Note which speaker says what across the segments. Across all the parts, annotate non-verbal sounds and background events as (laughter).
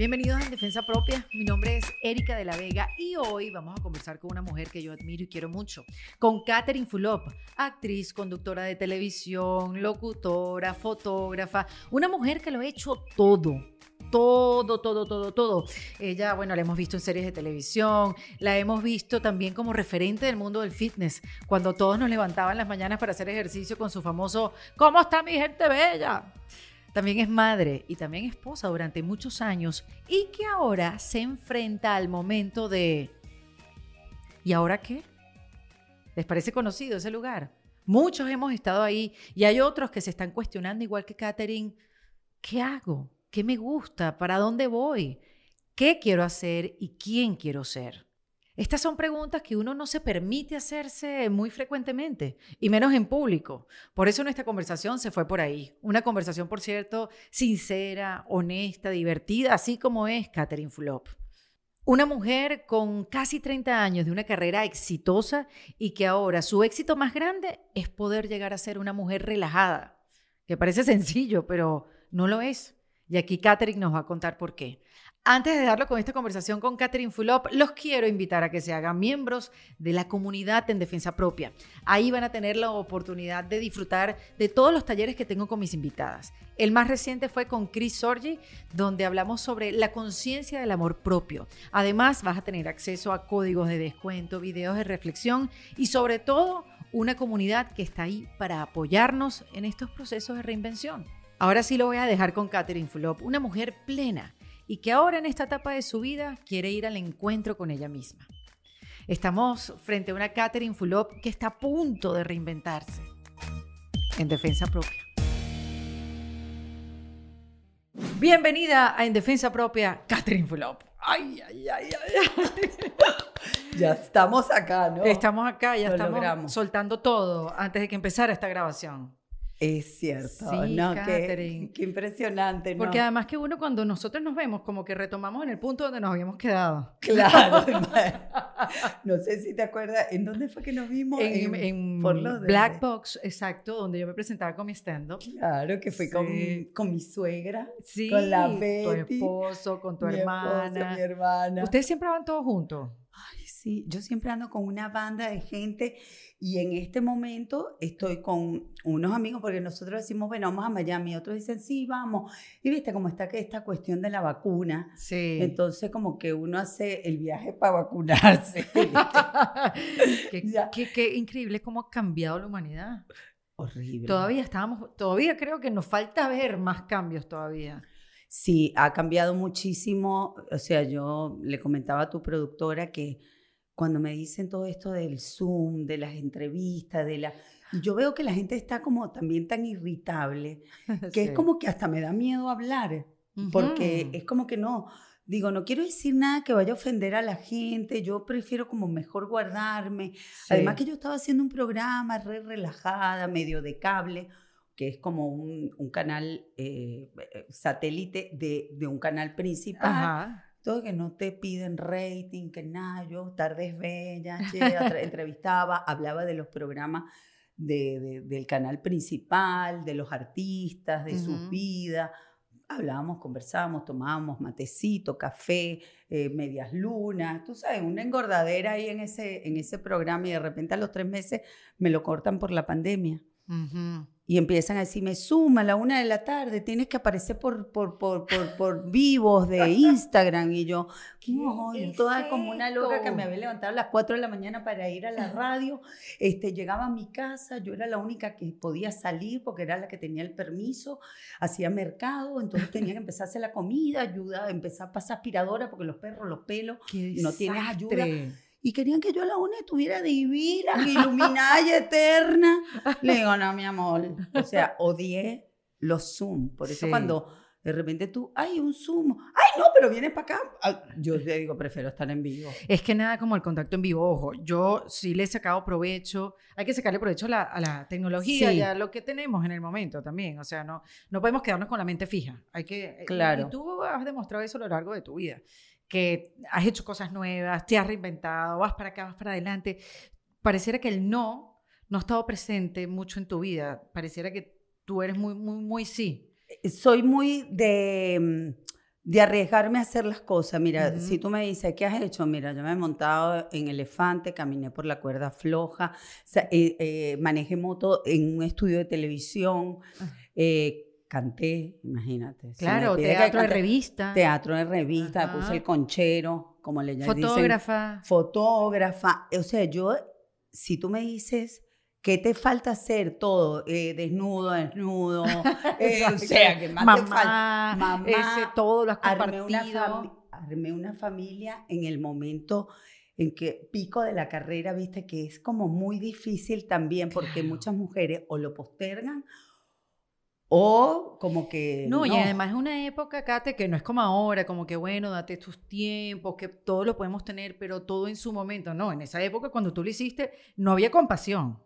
Speaker 1: Bienvenidos a En Defensa Propia. Mi nombre es Erika de la Vega y hoy vamos a conversar con una mujer que yo admiro y quiero mucho, con Catherine Fulop, actriz, conductora de televisión, locutora, fotógrafa, una mujer que lo ha hecho todo todo, todo, todo, todo. Ella, bueno, la hemos visto en series de televisión, la hemos visto también como referente del mundo del fitness, cuando todos nos levantaban las mañanas para hacer ejercicio con su famoso ¿Cómo está mi gente bella? También es madre y también esposa durante muchos años y que ahora se enfrenta al momento de ¿y ahora qué? ¿Les parece conocido ese lugar? Muchos hemos estado ahí y hay otros que se están cuestionando igual que Katherine, ¿qué hago? ¿Qué me gusta? ¿Para dónde voy? ¿Qué quiero hacer y quién quiero ser? Estas son preguntas que uno no se permite hacerse muy frecuentemente, y menos en público. Por eso nuestra conversación se fue por ahí. Una conversación, por cierto, sincera, honesta, divertida, así como es Catherine Fulop. Una mujer con casi 30 años de una carrera exitosa y que ahora su éxito más grande es poder llegar a ser una mujer relajada, que parece sencillo, pero no lo es. Y aquí Catherine nos va a contar por qué. Antes de darlo con esta conversación con Catherine Fulop, los quiero invitar a que se hagan miembros de la comunidad en defensa propia. Ahí van a tener la oportunidad de disfrutar de todos los talleres que tengo con mis invitadas. El más reciente fue con Chris Sorgi, donde hablamos sobre la conciencia del amor propio. Además, vas a tener acceso a códigos de descuento, videos de reflexión y sobre todo una comunidad que está ahí para apoyarnos en estos procesos de reinvención. Ahora sí lo voy a dejar con Catherine Fulop, una mujer plena y que ahora en esta etapa de su vida quiere ir al encuentro con ella misma. Estamos frente a una Catherine Fulop que está a punto de reinventarse en defensa propia. Bienvenida a En Defensa Propia, Catherine Fulop. Ay, ay, ay, ay.
Speaker 2: Ya estamos acá, ¿no?
Speaker 1: Estamos acá, ya estamos soltando todo antes de que empezara esta grabación.
Speaker 2: Es cierto, ¿no? Qué, qué, impresionante, ¿no?
Speaker 1: Porque además que uno cuando nosotros nos vemos como que retomamos en el punto donde nos habíamos quedado. (laughs)
Speaker 2: Claro. (laughs) no sé si te acuerdas, ¿en dónde fue que nos vimos?
Speaker 1: En, en, Black Box, exacto, donde yo me presentaba con mi stand-up.
Speaker 2: Claro, que fui con, con, mi suegra, sí, con la Betty.
Speaker 1: tu esposo, con tu hermana.
Speaker 2: Esposo, mi hermana.
Speaker 1: ¿Ustedes siempre van todos juntos?
Speaker 2: Sí, yo siempre ando con una banda de gente y en este momento estoy con unos amigos, porque nosotros decimos, bueno, vamos a Miami, otros dicen, sí, vamos. Y viste cómo está esta cuestión de la vacuna.
Speaker 1: Sí.
Speaker 2: Entonces, como que uno hace el viaje para vacunarse. (laughs)
Speaker 1: qué, qué, increíble cómo ha cambiado la humanidad.
Speaker 2: Horrible.
Speaker 1: Todavía estamos, todavía creo que nos falta ver más cambios todavía.
Speaker 2: Sí, ha cambiado muchísimo. O sea, yo le comentaba a tu productora que cuando me dicen todo esto del Zoom, de las entrevistas, de la... Yo veo que la gente está como también tan irritable, (laughs) que es como que hasta me da miedo hablar, porque es como que no, digo, no quiero decir nada que vaya a ofender a la gente, yo prefiero como mejor guardarme. Además que yo estaba haciendo un programa re relajada, medio de cable, que es como un, un canal eh, eh, satélite de, de, un canal principal. Ajá todo que no te piden rating, que nada, yo tardes (laughs) bella, entrevistaba, hablaba de los programas de, del canal principal, de los artistas, de su vida. Hablábamos, conversábamos, tomábamos matecito, café, eh, medias lunas, tú sabes, una engordadera ahí en ese, en ese programa y de repente a los tres meses me lo cortan por la pandemia y empiezan a decirme, suma a la una de la tarde, tienes que aparecer por, por, por, por, por vivos de Instagram. Y yo, (laughs) toda como una loca que me había levantado a las cuatro de la mañana para ir a la (laughs) radio. Este, llegaba a mi casa, yo era la única que podía salir porque era la que tenía el permiso, hacía mercado, entonces tenía que empezar a hacer la comida, ayuda, empezar a pasar aspiradora porque los perros, los pelos, no tienes ayuda y querían que yo a la una estuviera divina, iluminada y eterna. Le digo, no, mi amor. O sea, odié los Zoom. Por eso cuando de repente tú, ay, un Zoom, ay, no, pero vienes para acá. Yo te digo, prefiero estar en vivo.
Speaker 1: Es que nada como el contacto en vivo, ojo, yo sí le he sacado provecho, hay que sacarle provecho a la, a la tecnología y a lo que tenemos en el momento también, o sea, no, no podemos quedarnos con la mente fija, hay que,
Speaker 2: claro.
Speaker 1: y tú has demostrado eso a lo largo de tu vida que has hecho cosas nuevas, te has reinventado, vas para acá, vas para adelante. Pareciera que el no no ha estado presente mucho en tu vida. Pareciera que tú eres muy, muy, muy sí.
Speaker 2: Eh, soy muy de, mm, de arriesgarme a hacer las cosas. Mira,
Speaker 1: Ujú.
Speaker 2: si tú me dices, ¿qué has hecho? Mira, yo me he montado en elefante, caminé por la cuerda floja, eh, eh, manejé moto en un estudio de televisión,
Speaker 1: Ah.
Speaker 2: eh, canté, imagínate.
Speaker 1: Claro, teatro de revista,
Speaker 2: Teatro de revista,
Speaker 1: Ajá.
Speaker 2: puse el conchero, como le dicen.
Speaker 1: fotógrafa.
Speaker 2: Fotógrafa. O sea, yo, si tú me dices... ¿Qué te falta hacer todo? Eh, desnudo, desnudo. (laughs) eh, o sea, que más te falta?
Speaker 1: mamá,
Speaker 2: Mamá,
Speaker 1: ese, todo lo has
Speaker 2: armé una,
Speaker 1: compartido.
Speaker 2: armé una familia en el momento en que pico de la carrera, viste, que es como muy difícil también porque muchas mujeres o lo postergan o como que...
Speaker 1: No, y además es una época, Kate, que no es como ahora, como que bueno, date tus tiempos, que todo lo podemos tener, pero todo en su momento. No, en esa época cuando tú lo hiciste, no había compasión.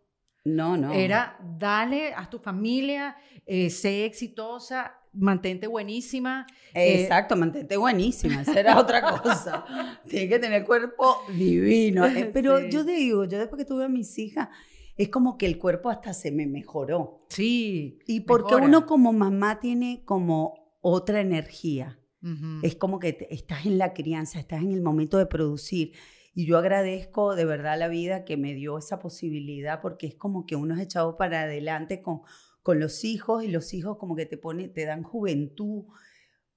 Speaker 2: No, no.
Speaker 1: Era dale a tu familia, eh, sé exitosa, mantente buenísima. eh,
Speaker 2: Exacto, mantente buenísima, esa era otra cosa. (laughs) Tiene que tener cuerpo divino. Eh, Pero
Speaker 1: Sí.
Speaker 2: yo digo, yo después que tuve a mis hijas, es como que el cuerpo hasta se me mejoró.
Speaker 1: Sí.
Speaker 2: Y porque
Speaker 1: mejora.
Speaker 2: uno como mamá tiene como otra energía. Es como que te- estás en la crianza, estás en el momento de producir. Y yo agradezco de verdad la vida que me dio esa posibilidad porque es como que uno es echado para adelante con, con los hijos y los hijos como que te pone, te dan juventud.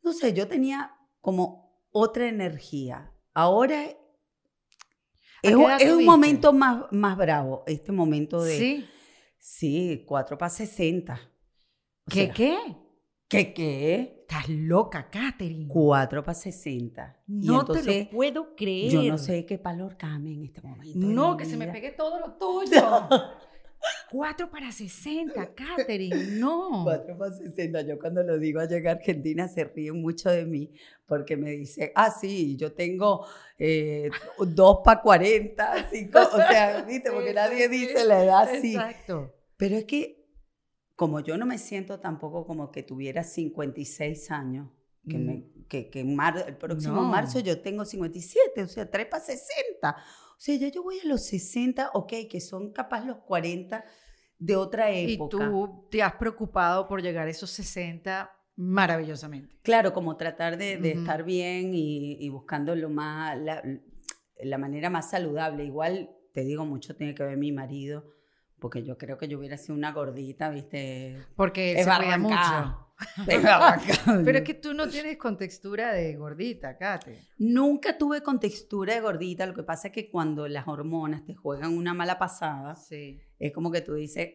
Speaker 2: No sé, yo tenía como otra energía. Ahora es, es un momento más, más bravo, este momento de...
Speaker 1: Sí.
Speaker 2: Sí, 4 para 60. O
Speaker 1: ¿Qué
Speaker 2: sea,
Speaker 1: qué?
Speaker 2: ¿Qué qué?
Speaker 1: Estás loca, Katherine.
Speaker 2: 4 para 60. Y
Speaker 1: No
Speaker 2: entonces,
Speaker 1: te lo puedo creer.
Speaker 2: Yo no sé qué palor came en este momento.
Speaker 1: No, que se me
Speaker 2: vida.
Speaker 1: pegue todo lo tuyo. (laughs) 4 para 60, (laughs) Katherine, no.
Speaker 2: 4 para 60. Yo cuando lo digo allá en Argentina se ríen mucho de mí porque me dice, ah, sí, yo tengo 2 para 40, 5, o sea, viste, porque nadie dice la edad así.
Speaker 1: Exacto.
Speaker 2: Pero es que, como yo no me siento tampoco como que tuviera 56 años, que, me, que, que en mar- el próximo
Speaker 1: No.
Speaker 2: marzo yo tengo 57, o sea, 3 para 60. O sea, ya yo voy a los 60, ok, que son capaz los 40 de otra
Speaker 1: Y
Speaker 2: época.
Speaker 1: tú te has preocupado por llegar a esos 60 maravillosamente.
Speaker 2: Claro, como tratar de, de estar bien y, y buscando lo más, la, la manera más saludable. Igual, te digo, mucho tiene que ver mi marido, porque yo creo que yo hubiera sido una gordita, ¿viste?
Speaker 1: Porque él
Speaker 2: Es
Speaker 1: se cuida mucho. (laughs) Pero es que tú no tienes contextura de gordita, Kate.
Speaker 2: Nunca tuve con textura de gordita, lo que pasa es que cuando las hormonas te juegan una mala pasada,
Speaker 1: Sí.
Speaker 2: es como que tú dices,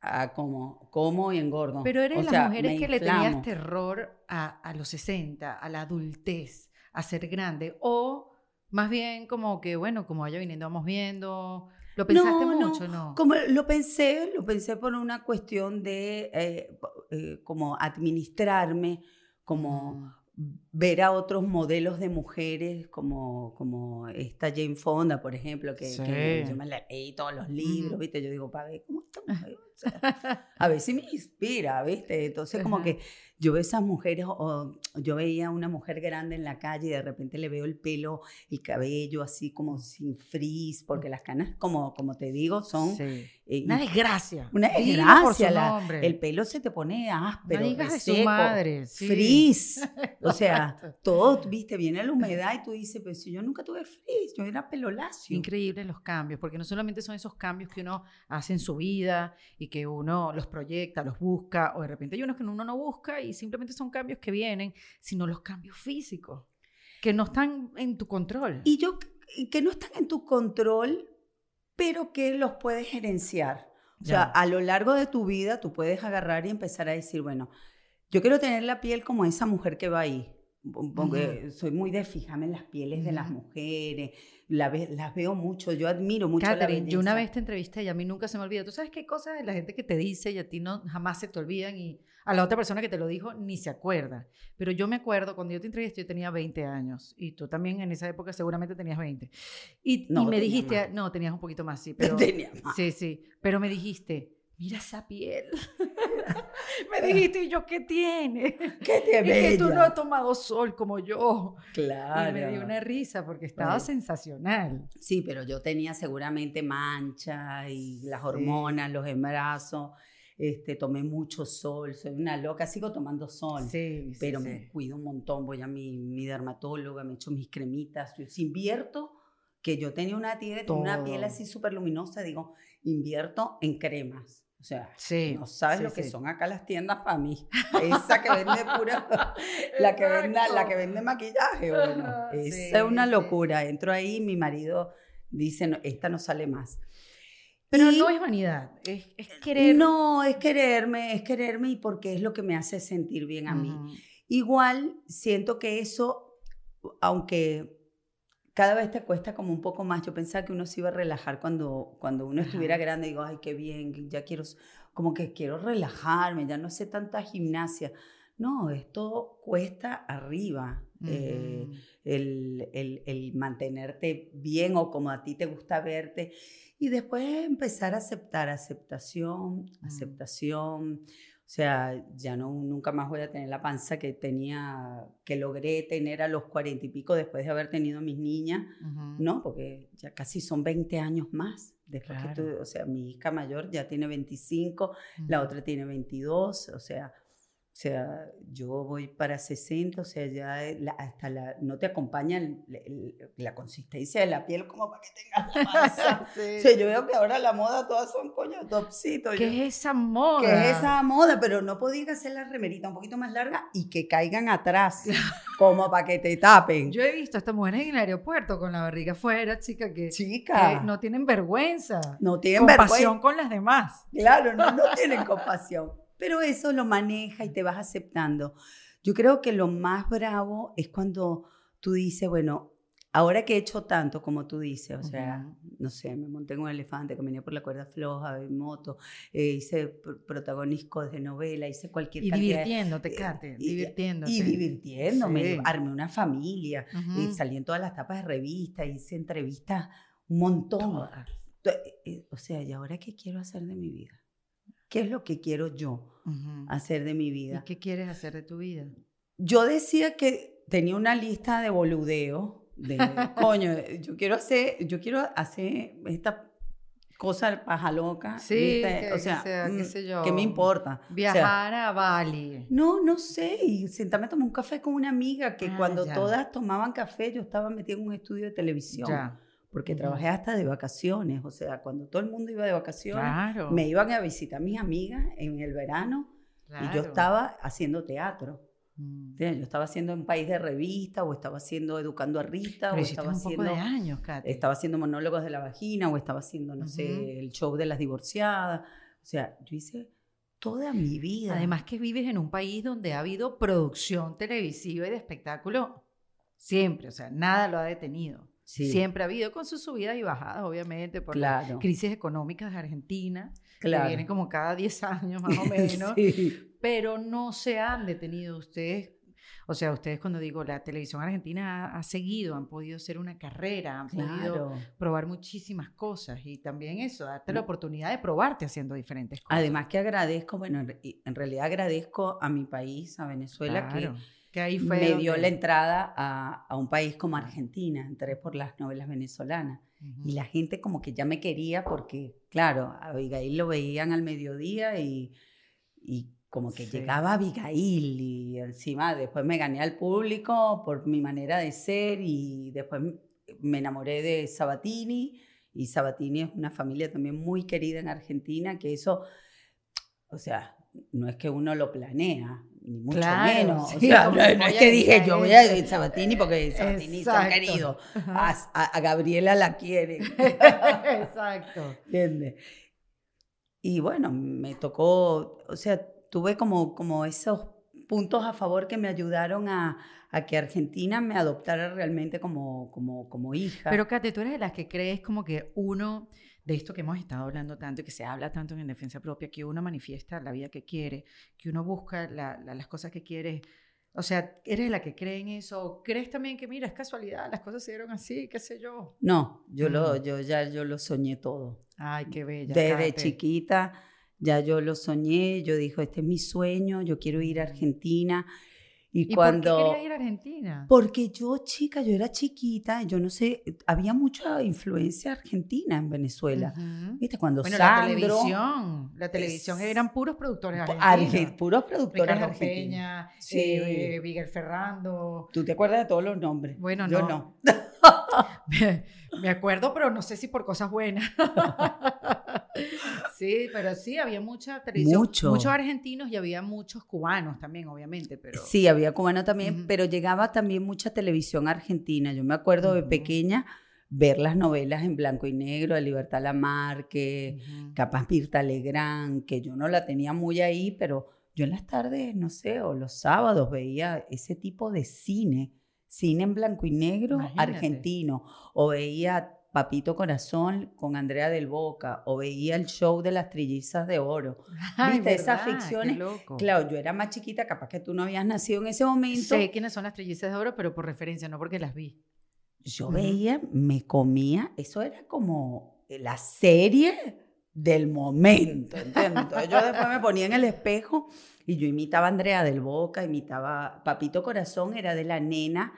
Speaker 2: ah, como, como y engordo.
Speaker 1: Pero eres
Speaker 2: O
Speaker 1: de
Speaker 2: sea,
Speaker 1: las mujeres que le tenías terror a, a los 60, a la adultez, a ser grande. O más bien como que, bueno, como vaya viniendo, vamos viendo. ¿Lo pensaste
Speaker 2: No, no,
Speaker 1: mucho no?
Speaker 2: Como lo pensé, lo pensé por una cuestión de eh, eh, como administrarme, como
Speaker 1: Mm.
Speaker 2: ver a otros modelos de mujeres, como, como esta Jane Fonda, por ejemplo, que, yo me leí todos los libros. ¿viste? Yo digo, para ver cómo (laughs) mujer, o sea, a ver si me inspira, ¿viste? Entonces, como
Speaker 1: Ajá.
Speaker 2: que yo veo esas mujeres, o yo veía una mujer grande en la calle y de repente le veo el pelo, el cabello así como sin frizz, porque las canas, como, como te digo, son...
Speaker 1: Sí.
Speaker 2: Eh,
Speaker 1: Una desgracia.
Speaker 2: una desgracia. la- el pelo se te pone áspero,
Speaker 1: no digas de su
Speaker 2: reseco,
Speaker 1: madre. sí.
Speaker 2: frizz. (laughs) O sea, todo, viste, viene la humedad y tú dices, pero si yo nunca tuve frizz, yo era pelo lacio.
Speaker 1: Increíbles los cambios, porque no solamente son esos cambios que uno hace en su vida y que uno los proyecta, los busca, o de repente hay unos que uno no busca y simplemente son cambios que vienen, sino los cambios físicos, que no están en tu control.
Speaker 2: Y yo, que no están en tu control, pero que los puedes gerenciar. O sea, a lo largo de tu vida tú puedes agarrar y empezar a decir, bueno, yo quiero tener la piel como esa mujer que va ahí. Porque soy muy de fijarme en las pieles de las mujeres, la ve- las veo mucho, yo admiro mucho la
Speaker 1: Catherine, yo una
Speaker 2: belleza.
Speaker 1: vez te entrevisté y a mí nunca se me olvida. Tú sabes qué cosas de la gente que te dice y a ti no jamás se te olvidan y a la otra persona que te lo dijo ni se acuerda. Pero yo me acuerdo cuando yo te entrevisté yo tenía 20 años y tú también en esa época seguramente tenías 20. Y, y
Speaker 2: No,
Speaker 1: me dijiste,
Speaker 2: más.
Speaker 1: no, tenías un poquito más, sí, (laughs) pero
Speaker 2: Tenía más.
Speaker 1: Sí, sí, pero me dijiste, mira esa piel. (laughs) me dijiste, ¿y yo qué tiene? (laughs)
Speaker 2: ¡Qué te
Speaker 1: Es que tú no has tomado sol como yo.
Speaker 2: Claro.
Speaker 1: Y me dio una risa porque estaba
Speaker 2: Sí.
Speaker 1: sensacional.
Speaker 2: Sí, pero yo tenía seguramente mancha y las
Speaker 1: Sí.
Speaker 2: hormonas, los embarazos. Este, tomé mucho sol, soy una loca, sigo tomando sol,
Speaker 1: Sí, sí,
Speaker 2: pero
Speaker 1: sí.
Speaker 2: me cuido un montón, voy a mi, mi dermatóloga, me echo mis cremitas, yo si invierto, que yo tenía una, tie- una piel así súper luminosa, digo, invierto en cremas. O sea,
Speaker 1: Sí,
Speaker 2: no sabes
Speaker 1: sí,
Speaker 2: lo que
Speaker 1: sí.
Speaker 2: son acá las tiendas para mí. (laughs) Esa que vende pura, (laughs) la que vende, la que vende maquillaje, bueno, (laughs)
Speaker 1: sí,
Speaker 2: es una
Speaker 1: sí,
Speaker 2: locura. Entro ahí, mi marido dice, "No, esta no sale más.
Speaker 1: Pero
Speaker 2: Y-
Speaker 1: no es vanidad, es, es querer.
Speaker 2: No, es quererme, es quererme y porque es lo que me hace sentir bien a mí. Igual siento que eso, aunque cada vez te cuesta como un poco más, yo pensaba que uno se iba a relajar cuando, cuando uno estuviera
Speaker 1: Ajá.
Speaker 2: grande, digo, ay, qué bien, ya quiero, como que quiero relajarme, ya no sé tanta gimnasia. No, esto cuesta arriba. Eh, el, el- el mantenerte bien o como a ti te gusta verte. Y después empezar a aceptar, aceptación,
Speaker 1: Mm.
Speaker 2: aceptación. O sea, ya no, nunca más voy a tener la panza que tenía, que logré tener a los cuarenta y pico después de haber tenido mis niñas. ¿no? Porque ya casi son 20 años más. Después que tú- o sea, mi hija mayor ya tiene 25, la otra tiene 22, o sea, o sea, yo voy para 60, o sea, ya la- hasta la, no te acompaña el- el- la consistencia de la piel como para que tengas la masa. (laughs)
Speaker 1: Sí.
Speaker 2: o sea, yo veo que ahora la moda todas son coño topsitos.
Speaker 1: ¿Qué
Speaker 2: yo-
Speaker 1: es esa moda?
Speaker 2: que es esa moda, pero no podían hacer la remerita un poquito más larga y que caigan atrás, (laughs) como para que te tapen.
Speaker 1: Yo he visto a estas mujeres en el aeropuerto con la barriga afuera, chica, que,
Speaker 2: Chica,
Speaker 1: que no tienen vergüenza.
Speaker 2: no tienen
Speaker 1: compasión
Speaker 2: vergüenza.
Speaker 1: con las demás.
Speaker 2: Claro, no, no tienen compasión. Pero eso lo maneja y te vas aceptando. Yo creo que lo más bravo es cuando tú dices, bueno, ahora que he hecho tanto, como tú dices, o sea, no sé, me monté en un elefante, caminé por la cuerda floja, en moto, eh, hice pr- protagonistas de novela, hice cualquier
Speaker 1: Y
Speaker 2: cantidad
Speaker 1: divirtiéndote,
Speaker 2: eh,
Speaker 1: Kate,
Speaker 2: y-
Speaker 1: divirtiéndote.
Speaker 2: Y divirtiéndome,
Speaker 1: Sí.
Speaker 2: armé una familia, y salí en todas las tapas de revistas, hice entrevistas un montón.
Speaker 1: Todas.
Speaker 2: Eh, O sea, ¿y ahora qué quiero hacer de mi vida? ¿Qué es lo que quiero yo hacer de mi
Speaker 1: ¿Y
Speaker 2: vida?
Speaker 1: qué quieres hacer de tu vida?
Speaker 2: Yo decía que tenía una lista de boludeo, de (laughs) coño, yo quiero hacer, yo quiero hacer esta cosa paja loca,
Speaker 1: Sí,
Speaker 2: ¿viste?
Speaker 1: que-
Speaker 2: o
Speaker 1: que
Speaker 2: sea,
Speaker 1: qué
Speaker 2: mm,
Speaker 1: sé yo,
Speaker 2: ¿qué me importa? O sea,
Speaker 1: Viajar a Bali.
Speaker 2: no, no sé, y sentarme a tomar un café con una amiga que
Speaker 1: Ah,
Speaker 2: cuando
Speaker 1: ya.
Speaker 2: todas tomaban café yo estaba metida en un estudio de televisión,
Speaker 1: Ya.
Speaker 2: Porque
Speaker 1: Ujú.
Speaker 2: trabajé hasta de vacaciones, o sea, cuando todo el mundo iba de vacaciones,
Speaker 1: Claro.
Speaker 2: me iban a visitar mis amigas en el verano y yo
Speaker 1: claro.
Speaker 2: estaba haciendo teatro.
Speaker 1: Mm.
Speaker 2: Yo estaba haciendo un país de revista o estaba haciendo Educando a Rita
Speaker 1: Pero
Speaker 2: o estaba
Speaker 1: un poco
Speaker 2: haciendo,
Speaker 1: de años, Kate.
Speaker 2: estaba haciendo monólogos de la vagina o estaba haciendo, no
Speaker 1: Ujú.
Speaker 2: sé, el show de las divorciadas. O sea, yo hice toda mi vida.
Speaker 1: Además que vives en un país donde ha habido producción televisiva y de espectáculo siempre, o sea, nada lo ha detenido.
Speaker 2: Sí,
Speaker 1: Siempre ha habido con sus subidas y bajadas, obviamente, por las
Speaker 2: claro,
Speaker 1: crisis económicas de Argentina,
Speaker 2: claro.
Speaker 1: que vienen como cada 10 años más o (laughs) menos,
Speaker 2: Sí.
Speaker 1: pero no se han detenido ustedes. O sea, ustedes cuando digo la televisión argentina ha, ha seguido, han podido hacer una carrera, han podido probar muchísimas cosas y también eso, darte la oportunidad de probarte haciendo diferentes cosas.
Speaker 2: Además que agradezco, bueno, en re- en realidad agradezco a mi país, a Venezuela,
Speaker 1: Claro, que ahí
Speaker 2: que
Speaker 1: fue
Speaker 2: me dio
Speaker 1: donde-
Speaker 2: la entrada a, a un país como Argentina. Entré por las novelas venezolanas. Y la gente como que ya me quería porque, claro, a Abigail lo veían al mediodía y, y como que
Speaker 1: Sí.
Speaker 2: llegaba Abigail y encima después me gané al público por mi manera de ser y después me enamoré de Sabatini y Sabatini es una familia también muy querida en Argentina que eso, o sea, no es que uno lo planea, ni mucho
Speaker 1: Claro,
Speaker 2: menos.
Speaker 1: sí,
Speaker 2: o sea, no, no es que dije yo voy a ir a Sabatini porque Sabatini son
Speaker 1: Exacto.
Speaker 2: queridos.
Speaker 1: Ajá.
Speaker 2: A, a- a Gabriela la quieren. (laughs)
Speaker 1: Exacto.
Speaker 2: ¿Entiendes? Y bueno, me tocó, o sea, tuve como, como esos puntos a favor que me ayudaron a, a que Argentina me adoptara realmente como, como, como hija.
Speaker 1: Pero Kate, tú eres de las que crees como que uno, de esto que hemos estado hablando tanto y que se habla tanto en defensa propia, que uno manifiesta la vida que quiere, que uno busca la- la- las cosas que quiere. O sea, ¿eres la que cree en eso? ¿O ¿Crees también que, mira, es casualidad, las cosas se dieron así, qué sé yo?
Speaker 2: no, yo, lo,
Speaker 1: Mm.
Speaker 2: yo ya yo lo soñé todo.
Speaker 1: Ay, qué bella.
Speaker 2: Desde
Speaker 1: Kate.
Speaker 2: chiquita ya yo lo soñé, yo dije, este es mi sueño, yo quiero ir a. Argentina. Y,
Speaker 1: ¿Y
Speaker 2: cuando...
Speaker 1: por qué querías ir a Argentina?
Speaker 2: Porque yo, chica, yo era chiquita, yo no sé, había mucha influencia argentina en Venezuela.
Speaker 1: Ujú.
Speaker 2: ¿Viste? Cuando
Speaker 1: Bueno, la
Speaker 2: Sandro...
Speaker 1: televisión, la televisión
Speaker 2: es-
Speaker 1: eran puros productores argentinos.
Speaker 2: arge- puros productores
Speaker 1: Ricardo
Speaker 2: argentinos.
Speaker 1: Peña,
Speaker 2: Sí.
Speaker 1: eh, Miguel Ferrando.
Speaker 2: ¿Tú te acuerdas de todos los nombres?
Speaker 1: Bueno,
Speaker 2: Yo
Speaker 1: no.
Speaker 2: no. (laughs) (laughs)
Speaker 1: Me, me acuerdo, pero no sé si por cosas buenas. (laughs) sí, pero sí, había mucha televisión.
Speaker 2: Mucho.
Speaker 1: Muchos argentinos y había muchos cubanos también, obviamente, pero...
Speaker 2: Sí, había cubano también, pero llegaba también mucha televisión argentina. Yo me acuerdo de pequeña ver las novelas en blanco y negro de Libertad Lamarque,
Speaker 1: Ujú.
Speaker 2: capaz Mirta Legrand, que yo no la tenía muy ahí, pero yo en las tardes, no sé, o los sábados veía ese tipo de cine, cine en blanco y negro
Speaker 1: Imagínate.
Speaker 2: argentino, o veía Papito Corazón con Andrea del Boca, o veía el show de las trillizas de oro.
Speaker 1: Ay,
Speaker 2: ¿Viste? Esas ficciones.
Speaker 1: loco.
Speaker 2: Claro, yo era más chiquita, capaz que tú no habías nacido en ese momento.
Speaker 1: Sé quiénes son las trillizas de oro, pero por referencia, no porque las vi.
Speaker 2: Yo veía, me comía, eso era como la serie del momento, ¿entiendes? Entonces yo después me ponía en el espejo y yo imitaba a Andrea del Boca, imitaba Papito Corazón, era de la nena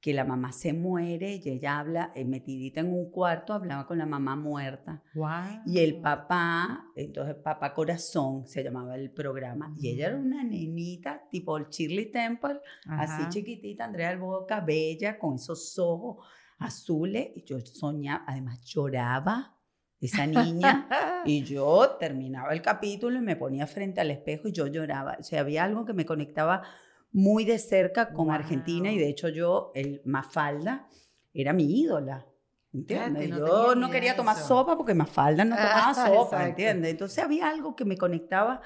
Speaker 2: que la mamá se muere y ella habla, eh, metidita en un cuarto, hablaba con la mamá muerta.
Speaker 1: Wow.
Speaker 2: Y el papá, entonces Papá Corazón se llamaba el programa, y ella era una nenita tipo el Shirley Temple, así
Speaker 1: Ajá.
Speaker 2: chiquitita, Andrea del Boca, bella, con esos ojos azules. Y yo soñaba, además lloraba esa niña. (laughs) y yo terminaba el capítulo y me ponía frente al espejo y yo lloraba. O sea, había algo que me conectaba muy de cerca con Argentina y de hecho yo, el Mafalda, era mi ídola. ¿Entiendes?
Speaker 1: No
Speaker 2: yo no quería tomar
Speaker 1: eso.
Speaker 2: sopa porque Mafalda no tomaba (laughs)
Speaker 1: Ah,
Speaker 2: sopa,
Speaker 1: exacto.
Speaker 2: ¿entiendes? Entonces había algo que me conectaba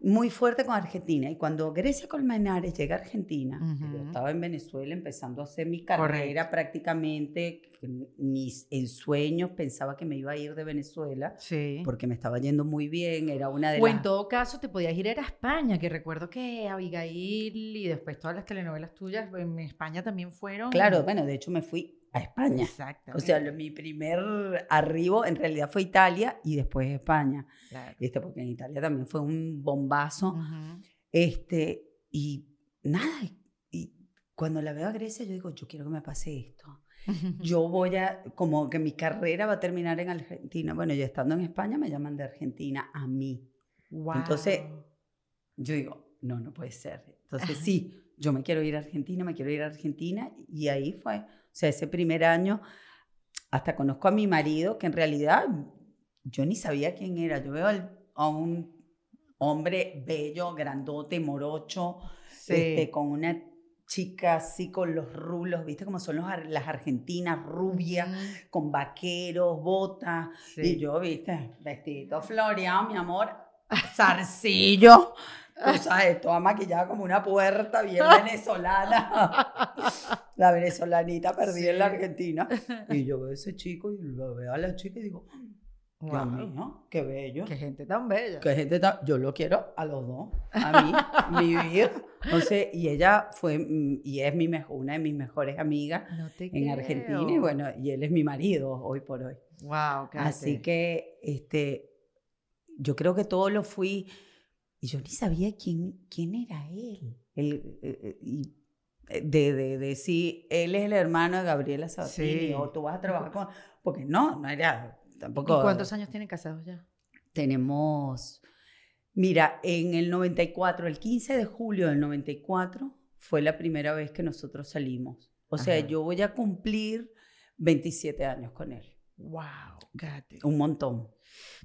Speaker 2: muy fuerte con Argentina. Y cuando Grecia Colmenares llega a Argentina, yo estaba en Venezuela empezando a hacer mi carrera
Speaker 1: Correcto.
Speaker 2: prácticamente, que ni en sueños pensaba que me iba a ir de Venezuela,
Speaker 1: Sí.
Speaker 2: porque me estaba yendo muy bien, era una de
Speaker 1: O en todo caso te podías ir a España, que recuerdo que Abigail y después todas las telenovelas tuyas en España también fueron.
Speaker 2: Claro, bueno, de hecho me fui a España.
Speaker 1: Exactamente.
Speaker 2: O sea, lo- mi primer arribo en realidad fue Italia y después España.
Speaker 1: Claro.
Speaker 2: Porque en Italia también fue un bombazo. Este, y nada, y cuando la veo a Grecia, yo digo, yo quiero que me pase esto. (laughs) Yo voy a, como que mi carrera va a terminar en Argentina. Bueno, ya estando en España me llaman de Argentina a mí. Entonces,
Speaker 1: Guau.
Speaker 2: Yo digo, no, no puede ser. Entonces, sí, yo me quiero ir a Argentina, me quiero ir a Argentina. Y ahí fue, sea, ese primer año, hasta conozco a mi marido, que en realidad yo ni sabía quién era. Yo veo al- a un hombre bello, grandote, morocho,
Speaker 1: Sí.
Speaker 2: este, con una chica así con los rulos, ¿viste? Como son los las argentinas rubias, con vaqueros, botas.
Speaker 1: Sí.
Speaker 2: Y yo, ¿viste? Vestidito floreado, mi amor, (laughs) zarcillo, cosas de toda maquillada como una puerta bien (laughs) venezolana. La venezolanita perdida en la
Speaker 1: Sí.
Speaker 2: Argentina. (laughs) Y yo veo a ese chico y lo veo a la chica y digo,
Speaker 1: Guau.
Speaker 2: mío, qué bello.
Speaker 1: Qué gente tan bella.
Speaker 2: Qué gente tan- Yo lo quiero a los dos, a mí, (laughs) vivir. Entonces, y ella fue, y es mi mejo- una de mis mejores amigas
Speaker 1: No
Speaker 2: en Argentina, y bueno, y él es mi marido hoy por hoy.
Speaker 1: Wow,
Speaker 2: Así que este, yo creo que todo lo fui, y yo ni sabía quién, quién era él. Él, eh, eh, y, eh, de, de, de si él es el hermano de Gabriela Sabatini
Speaker 1: Sí.
Speaker 2: o tú vas a trabajar con... Porque no, no era
Speaker 1: ¿Y
Speaker 2: tampoco...
Speaker 1: cuántos años tienen casados ya?
Speaker 2: Tenemos, mira, en el 94, el 15 de julio del 94, fue la primera vez que nosotros salimos. O sea,
Speaker 1: Ajá.
Speaker 2: yo voy a cumplir 27 años con él.
Speaker 1: Wow, Katy.
Speaker 2: Un montón.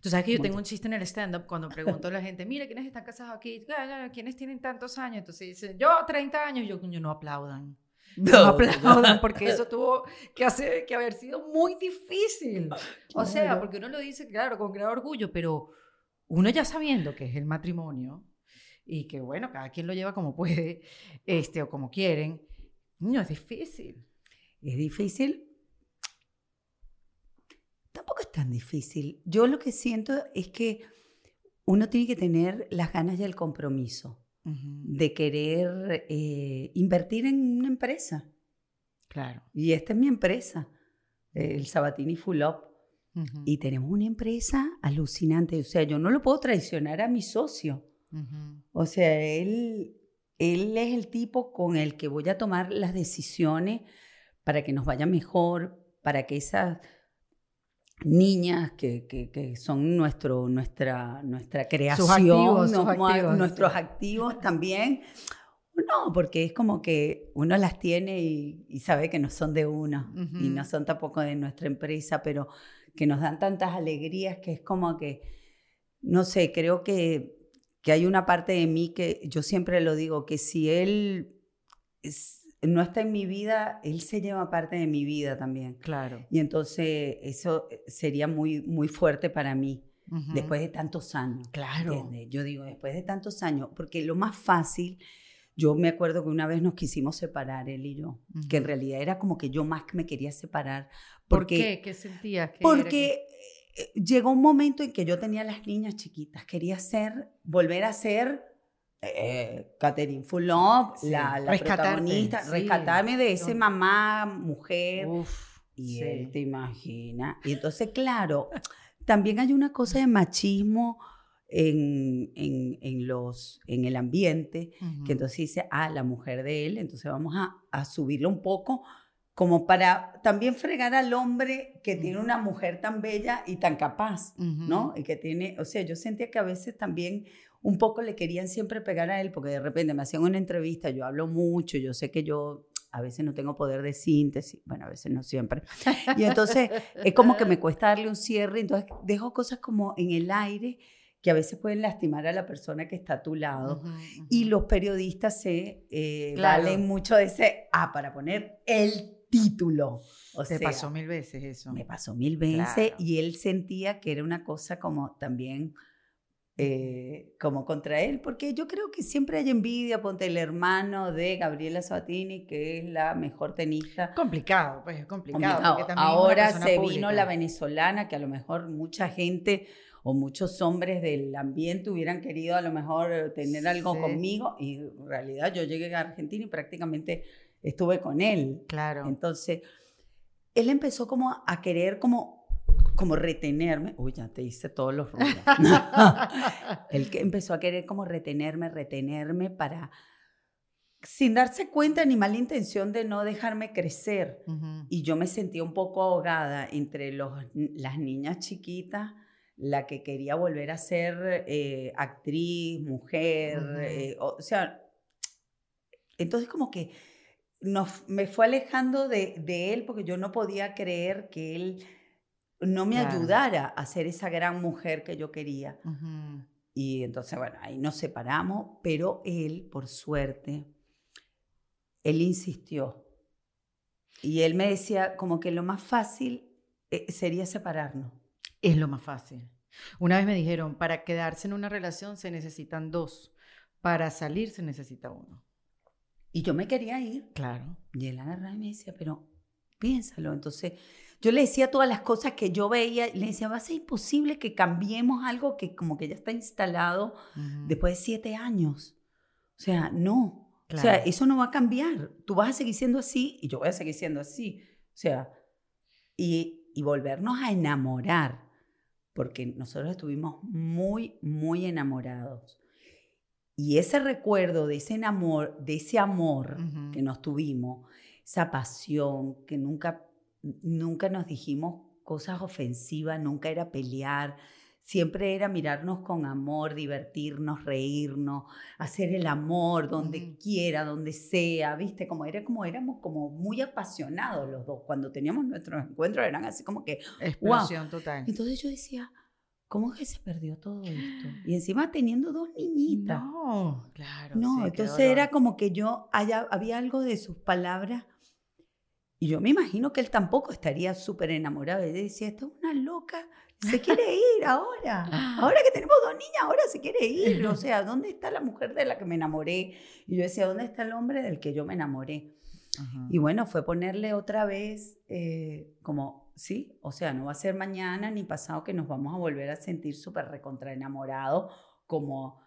Speaker 1: Tú sabes que yo tengo un chiste en el stand-up cuando pregunto a la gente, mira, ¿quiénes están casados aquí? "Ah, ah, ¿Quiénes tienen tantos años? Entonces dicen, yo 30 años. Yo, coño, no aplaudan. No aplaudan porque eso (laughs) tuvo que, hacer, que haber sido muy difícil. O sea, porque uno lo dice, claro, con gran orgullo, pero uno ya sabiendo que es el matrimonio y que, bueno, cada quien lo lleva como puede este, o como quieren, no es difícil.
Speaker 2: Es difícil. Tan difícil. Yo lo que siento es que uno tiene que tener las ganas y el compromiso de querer eh, invertir en una empresa.
Speaker 1: Claro.
Speaker 2: Y esta es mi empresa, el Sabatini Full Up. Y tenemos una empresa alucinante. O sea, yo no lo puedo traicionar a mi socio. O sea, él él es el tipo con el que voy a tomar las decisiones para que nos vaya mejor, para que esas niñas que, que, que son nuestro, nuestra, nuestra creación,
Speaker 1: activos,
Speaker 2: nos-
Speaker 1: sus activos,
Speaker 2: nuestros
Speaker 1: sí.
Speaker 2: activos también. No, porque es como que uno las tiene y, y sabe que no son de uno y no son tampoco de nuestra empresa, pero que nos dan tantas alegrías que es como que, no sé, creo que, que hay una parte de mí que yo siempre lo digo, que si él es- no está en mi vida, él se lleva parte de mi vida también.
Speaker 1: Claro.
Speaker 2: Y entonces eso sería muy, muy fuerte para mí, después de tantos años.
Speaker 1: Claro.
Speaker 2: ¿entiendes? Yo digo, después de tantos años, porque lo más fácil, yo me acuerdo que una vez nos quisimos separar, él y yo, que en realidad era como que yo más me quería separar.
Speaker 1: ¿Por
Speaker 2: Porque,
Speaker 1: qué? ¿Qué sentías? ¿Qué que-
Speaker 2: Porque eh, llegó un momento en que yo tenía las niñas chiquitas, quería ser, volver a ser eh, Catherine Fulop,
Speaker 1: Sí,
Speaker 2: la, la protagonista,
Speaker 1: sí.
Speaker 2: rescatarme de ese mamá, mujer.
Speaker 1: Uf,
Speaker 2: Y
Speaker 1: sí.
Speaker 2: él te imagina. Y entonces, claro, también hay una cosa de machismo en, en, en los, en el ambiente, que entonces dice, ah, la mujer de él, entonces vamos a, a subirlo un poco, como para también fregar al hombre que tiene una mujer tan bella y tan capaz. ¿no? Y que tiene, o sea, yo sentía que a veces también un poco le querían siempre pegar a él, porque de repente me hacían una entrevista, yo hablo mucho, yo sé que yo a veces no tengo poder de síntesis, bueno, a veces no siempre. Y entonces es como que me (laughs) cuesta darle un cierre, entonces dejo cosas como en el aire que a veces pueden lastimar a la persona que está a tu lado. Y los periodistas se eh,
Speaker 1: Claro.
Speaker 2: valen mucho de ese, ah, para poner el título. O
Speaker 1: Te
Speaker 2: sea,
Speaker 1: pasó mil veces eso.
Speaker 2: me pasó mil veces
Speaker 1: Claro.
Speaker 2: y él sentía que era una cosa como también eh, como contra él, porque yo creo que siempre hay envidia, ponte el hermano de Gabriela Sabatini, que es la mejor tenista.
Speaker 1: Complicado, pues es complicado.
Speaker 2: Complicado. Ahora se vino la venezolana, que a lo mejor mucha gente o muchos hombres del ambiente hubieran querido a lo mejor eh, tener algo
Speaker 1: Sí.
Speaker 2: conmigo y en realidad yo llegué a Argentina y prácticamente estuve con él.
Speaker 1: Claro.
Speaker 2: Entonces, él empezó como a querer como, como retenerme. Uy, ya te hice todos los ruidos. (laughs) él que empezó a querer como retenerme, retenerme para, sin darse cuenta ni mala intención de no dejarme crecer. Y yo me sentía un poco ahogada entre los, las niñas chiquitas, la que quería volver a ser eh, actriz, mujer, eh, o, o sea, entonces como que nos, me fue alejando de, de él porque yo no podía creer que él no me
Speaker 1: Claro.
Speaker 2: ayudara a ser esa gran mujer que yo quería. Y entonces, bueno, ahí nos separamos, pero él, por suerte, él insistió. Y él me decía como que lo más fácil eh, sería separarnos.
Speaker 1: Es lo más fácil. Una vez me dijeron, para quedarse en una relación se necesitan dos, para salir se necesita uno.
Speaker 2: Y yo me quería ir.
Speaker 1: Claro.
Speaker 2: Y él agarraba y me decía, pero piénsalo. Entonces, yo le decía todas las cosas que yo veía. y Le decía, va a ser imposible que cambiemos algo que como que ya está instalado después de siete años. O sea, no. O sea, eso no va a cambiar. Tú vas a seguir siendo así y yo voy a seguir siendo así. O sea, y, y volvernos a enamorar, porque nosotros estuvimos muy, muy enamorados. Y ese recuerdo de ese amor, de ese amor que nos tuvimos, esa pasión, que nunca, nunca nos dijimos cosas ofensivas, nunca era pelear, siempre era mirarnos con amor, divertirnos, reírnos, hacer el amor donde quiera, donde sea, ¿viste? Como era como éramos como muy apasionados los dos. Cuando teníamos nuestros encuentros eran así como que
Speaker 1: Explosión total.
Speaker 2: entonces yo decía, ¿cómo es que se perdió todo esto? (gasps) Y encima teniendo dos niñitas.
Speaker 1: No, claro.
Speaker 2: No,
Speaker 1: sí,
Speaker 2: entonces era como que yo, haya- había algo de sus palabras y yo me imagino que él tampoco estaría súper enamorado. Y decía, esta es una loca, se quiere (laughs) ir ahora. Ahora que tenemos dos niñas, ahora se quiere ir. O sea, ¿dónde está la mujer de la que me enamoré? Y yo decía, ¿dónde está el hombre del que yo me enamoré? Y bueno, fue ponerle otra vez eh, como, sí, o sea, no va a ser mañana ni pasado que nos vamos a volver a sentir súper recontra enamorados, como,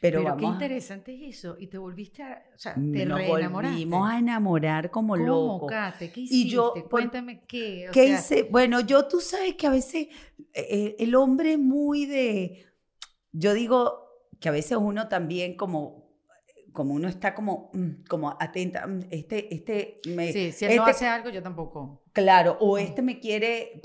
Speaker 2: pero,
Speaker 1: Pero, qué interesante es eso. Y te volviste a. O sea, te
Speaker 2: nos volvimos a enamorar como
Speaker 1: ¿Cómo. Kate? ¿Qué hiciste?
Speaker 2: Y yo,
Speaker 1: Cuéntame qué. o
Speaker 2: ¿Qué
Speaker 1: sea,
Speaker 2: hice? Bueno, yo tú sabes que a veces eh, el hombre es muy de, yo digo que a veces uno también como como uno está como, mm, como atenta, mm, este, este, me,
Speaker 1: Sí, si él no
Speaker 2: este-
Speaker 1: hace algo, yo tampoco.
Speaker 2: claro, o este me quiere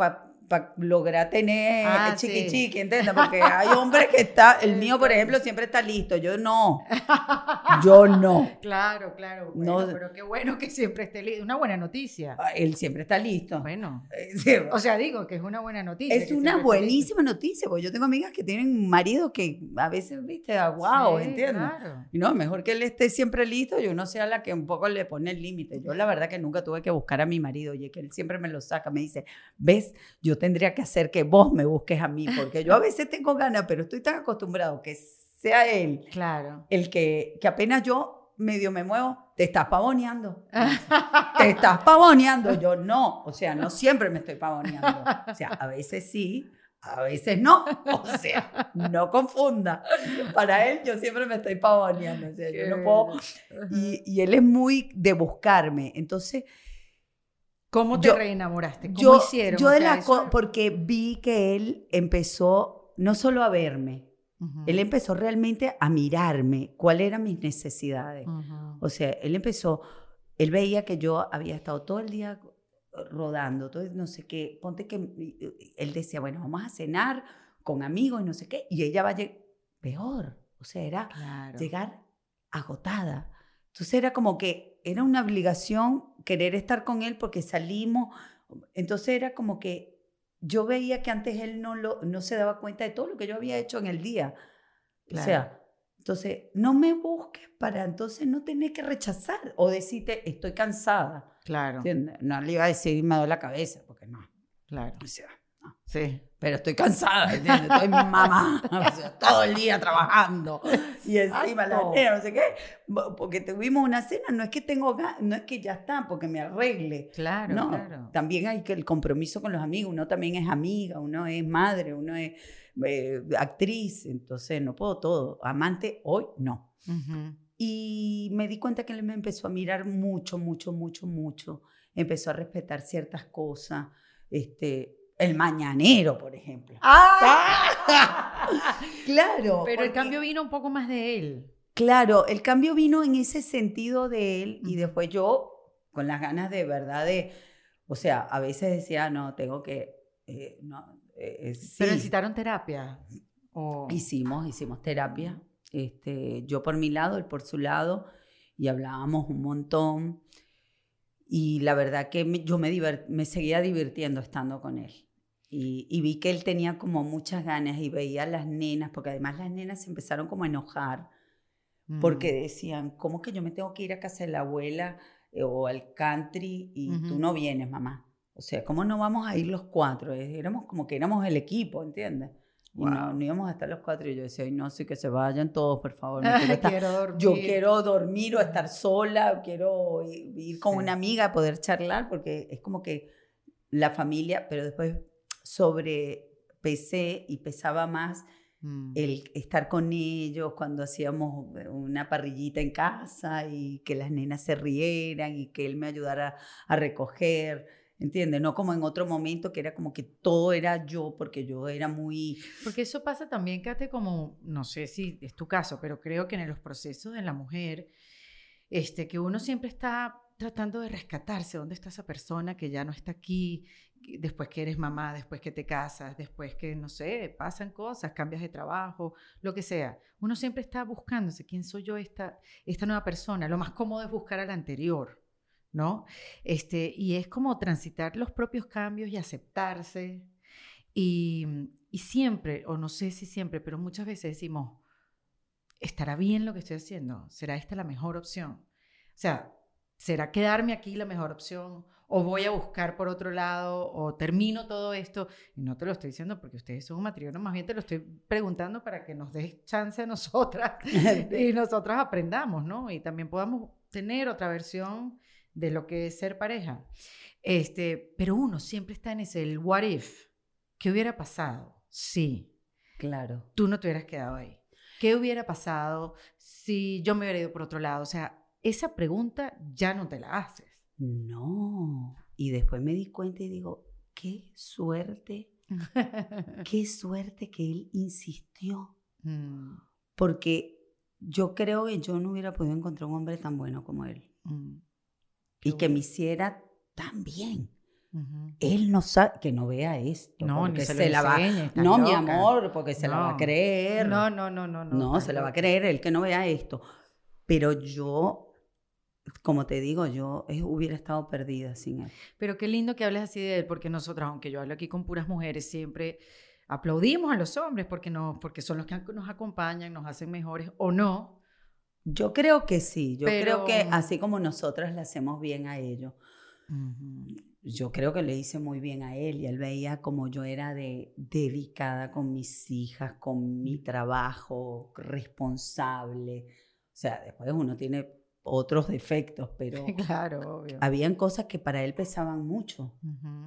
Speaker 2: para lograr tener
Speaker 1: Ah,
Speaker 2: chiqui
Speaker 1: sí.
Speaker 2: chiqui, ¿entiendes? Porque hay hombres que está, el (laughs) mío, por ejemplo, siempre está listo, yo no, (laughs) yo no.
Speaker 1: Claro, claro. Bueno,
Speaker 2: No.
Speaker 1: pero qué bueno que siempre esté listo. Una buena noticia.
Speaker 2: Ah, Él siempre está listo.
Speaker 1: Bueno.
Speaker 2: Eh, sí,
Speaker 1: O sea, digo que es una buena noticia.
Speaker 2: Es una buenísima noticia, porque yo tengo amigas que tienen maridos que a veces, viste, ah, wow,
Speaker 1: Sí,
Speaker 2: ¿entiendes?
Speaker 1: claro.
Speaker 2: Y no, mejor que él esté siempre listo y uno sea la que un poco le pone el límite. Yo la verdad que nunca tuve que buscar a mi marido, oye, que él siempre me lo saca, me dice, ves, yo tendría que hacer que vos me busques a mí, porque yo a (laughs) veces tengo ganas, pero estoy tan acostumbrado que sea él
Speaker 1: Claro.
Speaker 2: el que, que apenas yo medio me muevo, te estás pavoneando. (laughs) Te estás pavoneando. Yo no, o sea, no siempre me estoy pavoneando. O sea, a veces sí, a veces no. O sea, no confunda. Para él yo siempre me estoy pavoneando. O sea, yo no puedo. Y, y él es muy de buscarme. Entonces,
Speaker 1: ¿Cómo te
Speaker 2: yo-
Speaker 1: reenamoraste? ¿Cómo
Speaker 2: yo,
Speaker 1: hicieron?
Speaker 2: yo de la
Speaker 1: eso-
Speaker 2: porque vi que él empezó no solo a verme,
Speaker 1: Ujú.
Speaker 2: él empezó realmente a mirarme cuáles eran mis necesidades.
Speaker 1: Ujú.
Speaker 2: O sea, él empezó, él veía que yo había estado todo el día rodando, todo no sé qué, ponte que él decía, bueno, vamos a cenar con amigos y no sé qué, y ella va a llegar peor, o sea, era
Speaker 1: Claro.
Speaker 2: llegar agotada. Entonces era como que era una obligación querer estar con él porque salimos, entonces era como que yo veía que antes él no, lo, no se daba cuenta de todo lo que yo había hecho en el día. O
Speaker 1: Claro.
Speaker 2: sea, entonces, no me busques para entonces no tener que rechazar o decirte, estoy cansada.
Speaker 1: Claro.
Speaker 2: ¿Entiendes? No le iba a decir, me duele la cabeza, porque no.
Speaker 1: Claro.
Speaker 2: O sea.
Speaker 1: Sí.
Speaker 2: Pero estoy cansada, ¿entiendes? Estoy mamá, o sea, todo el día trabajando. Y encima la nena, no sé qué. Porque tuvimos una cena, no es que tengo no es que ya está, porque me arregle.
Speaker 1: Claro,
Speaker 2: no,
Speaker 1: claro.
Speaker 2: también hay que el compromiso con los amigos. Uno también es amiga, uno es madre, uno es eh, actriz. Entonces, no puedo todo. Amante, hoy no. Y me di cuenta que él me empezó a mirar mucho, mucho, mucho, mucho. Empezó a respetar ciertas cosas. Este, el mañanero, por ejemplo. (laughs) Claro.
Speaker 1: Pero el cambio vino un poco más de él.
Speaker 2: Claro, el cambio vino en ese sentido de él y después yo con las ganas de verdad de, o sea, a veces decía, no, tengo que, eh, no, eh, eh, sí.
Speaker 1: Pero necesitaron terapia. O...
Speaker 2: Hicimos, hicimos terapia, este, yo por mi lado, él por su lado, y hablábamos un montón. Y la verdad que me- yo me, divert- me seguía divirtiendo estando con él. Y, y vi que él tenía como muchas ganas y veía a las nenas, porque además las nenas se empezaron como a enojar,
Speaker 1: Mm.
Speaker 2: porque decían, ¿cómo que yo me tengo que ir a casa de la abuela eh, o al country y tú no vienes, mamá? O sea, ¿cómo no vamos a ir los cuatro? Eh, Éramos como que éramos el equipo, ¿entiendes? Y no,
Speaker 1: Wow.
Speaker 2: íbamos a estar los cuatro. Y yo decía, ay, no, sí que se vayan todos, por favor. me (laughs) quiero estar-
Speaker 1: Quiero dormir.
Speaker 2: yo quiero dormir o estar sola, o quiero i- ir con
Speaker 1: Sí.
Speaker 2: una amiga, poder charlar, porque es como que la familia, pero después sobrepesé y pesaba más
Speaker 1: Mm.
Speaker 2: el estar con ellos cuando hacíamos una parrillita en casa y que las nenas se rieran y que él me ayudara a recoger, ¿entiendes? No como en otro momento que era como que todo era yo, porque yo era muy...
Speaker 1: Porque eso pasa también, Kate, como, no sé si es tu caso, pero creo que en los procesos de la mujer, este, que uno siempre está tratando de rescatarse, dónde está esa persona que ya no está aquí, después que eres mamá, después que te casas, después que, no sé, pasan cosas, cambias de trabajo, lo que sea. Uno siempre está buscándose, ¿quién soy yo esta, esta nueva persona? Lo más cómodo es buscar al anterior, ¿no? Este, y es como transitar los propios cambios y aceptarse. Y, y siempre, o no sé si siempre, pero muchas veces decimos, ¿estará bien lo que estoy haciendo? ¿Será esta la mejor opción? O sea, ¿será quedarme aquí la mejor opción? ¿O voy a buscar por otro lado? ¿O termino todo esto? Y no te lo estoy diciendo porque ustedes son un matrimonio, más bien te lo estoy preguntando para que nos des chance a nosotras (laughs) y nosotras aprendamos, ¿no? Y también podamos tener otra versión de lo que es ser pareja. Este, pero uno siempre está en ese, el what if. ¿Qué hubiera pasado? Sí,
Speaker 2: Claro.
Speaker 1: tú no te hubieras quedado ahí. ¿Qué hubiera pasado si yo me hubiera ido por otro lado? O sea, esa pregunta ya no te la haces.
Speaker 2: No. Y después me di cuenta y digo, qué suerte, (laughs) qué suerte que él insistió.
Speaker 1: Mm,
Speaker 2: Porque yo creo que yo no hubiera podido encontrar un hombre tan bueno como él.
Speaker 1: Mm.
Speaker 2: Y que me hiciera tan bien.
Speaker 1: Ujú.
Speaker 2: Él no sabe, que no vea esto.
Speaker 1: No, ni
Speaker 2: porque
Speaker 1: se,
Speaker 2: se,
Speaker 1: lo
Speaker 2: la va.
Speaker 1: enseñe,
Speaker 2: No, mi
Speaker 1: loca.
Speaker 2: amor, porque se la va a
Speaker 1: No.
Speaker 2: creer.
Speaker 1: No, no, no, no. No,
Speaker 2: No, se la va a creer, él que no vea esto. Pero yo, como te digo, yo eh, hubiera estado perdida sin él.
Speaker 1: Pero qué lindo que hables así de él, porque nosotras, aunque yo hablo aquí con puras mujeres, siempre aplaudimos a los hombres porque, no, porque son los que nos acompañan, nos hacen mejores o no.
Speaker 2: Yo creo que sí, yo creo que así como nosotras le hacemos bien a ellos, yo creo que le hice muy bien a él y él veía como yo era de dedicada con mis hijas, con mi trabajo, responsable. O sea, después uno tiene otros defectos, pero (laughs)
Speaker 1: Claro, obvio.
Speaker 2: habían cosas que para él pesaban mucho.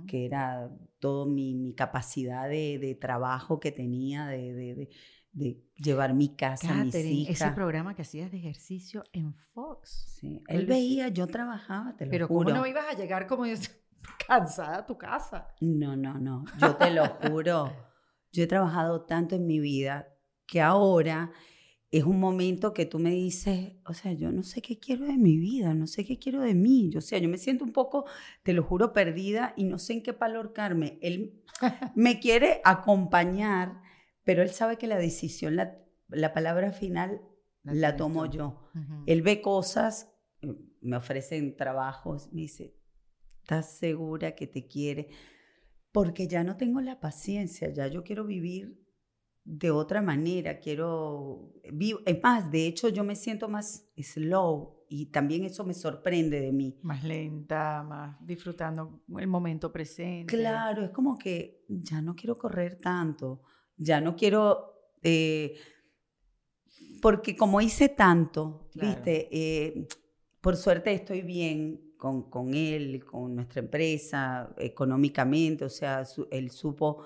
Speaker 2: Que era toda mi, mi capacidad de, de trabajo que tenía, de, de- de- de llevar mi casa, mis
Speaker 1: Catherine, ese
Speaker 2: hijas.
Speaker 1: programa que hacías de ejercicio en Fox.
Speaker 2: Sí,
Speaker 1: él
Speaker 2: Él veía, yo trabajaba, te lo
Speaker 1: Pero
Speaker 2: juro.
Speaker 1: ¿cómo no ibas a llegar como yo, (laughs) cansada a tu casa?
Speaker 2: No, no, no, yo te lo juro. Yo he trabajado tanto en mi vida que ahora es un momento que tú me dices, o sea, yo no sé qué quiero de mi vida, no sé qué quiero de mí. Yo, o sea, yo me siento un poco, te lo juro, perdida y no sé en qué palorcarme. Él (laughs) me quiere acompañar, pero él sabe que la decisión, la, la palabra final,
Speaker 1: La
Speaker 2: la, tomo
Speaker 1: tú.
Speaker 2: yo. Él ve cosas, eh, me ofrecen trabajos, me dice, ¿estás segura que te quiere? Porque ya no tengo la paciencia, ya yo quiero vivir de otra manera, quiero... vi- Es más, de hecho yo me siento más slow y también eso me sorprende de mí.
Speaker 1: Más lenta, más disfrutando el momento presente.
Speaker 2: Claro, es como que ya no quiero correr tanto, ya no quiero, eh, porque como hice tanto,
Speaker 1: Claro.
Speaker 2: viste, Eh, por suerte estoy bien con, con él, con nuestra empresa, económicamente, o sea, su- él supo,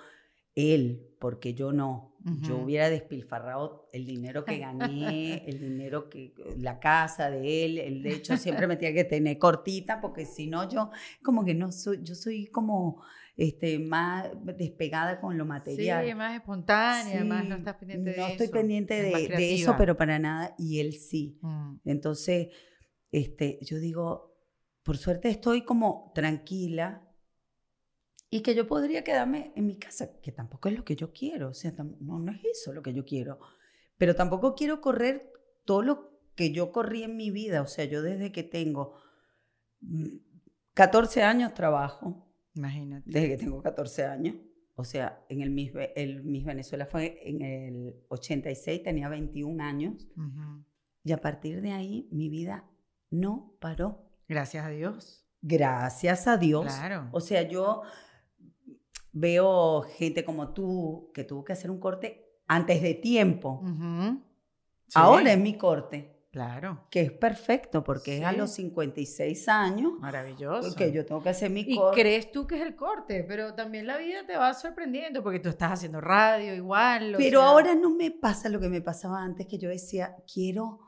Speaker 2: él, porque yo no, yo hubiera despilfarrado el dinero que gané, el dinero que, la casa de él, él de hecho siempre me tenía que tener cortita, porque si no yo, como que no soy, yo soy como este, más despegada con lo material.
Speaker 1: Sí, más espontánea, más no estás pendiente de
Speaker 2: no
Speaker 1: eso.
Speaker 2: estoy pendiente
Speaker 1: es
Speaker 2: de, de eso, pero para nada, y él sí.
Speaker 1: Mm.
Speaker 2: Entonces, este, yo digo, por suerte estoy como tranquila y que yo podría quedarme en mi casa, que tampoco es lo que yo quiero, o sea, no, no es eso lo que yo quiero, pero tampoco quiero correr todo lo que yo corrí en mi vida, o sea, yo desde que tengo mm, 14 años trabajo,
Speaker 1: Imagínate.
Speaker 2: desde que tengo 14 años. O sea, en el Miss, el Miss Venezuela fue en el 86, tenía 21 años.
Speaker 1: Ujú.
Speaker 2: Y a partir de ahí mi vida no paró.
Speaker 1: Gracias a Dios.
Speaker 2: Gracias a Dios.
Speaker 1: Claro.
Speaker 2: O sea, yo veo gente como tú que tuvo que hacer un corte antes de tiempo.
Speaker 1: Ujú. Sí,
Speaker 2: Ahora es mi corte,
Speaker 1: Claro.
Speaker 2: que es perfecto porque es a
Speaker 1: Sí.
Speaker 2: los 56 años
Speaker 1: Maravilloso.
Speaker 2: que yo tengo que hacer mi
Speaker 1: Y
Speaker 2: corte.
Speaker 1: crees tú que es el corte, pero también la vida te va sorprendiendo porque tú estás haciendo radio igual.
Speaker 2: Pero
Speaker 1: sea,
Speaker 2: ahora no me pasa lo que me pasaba antes, que yo decía, quiero,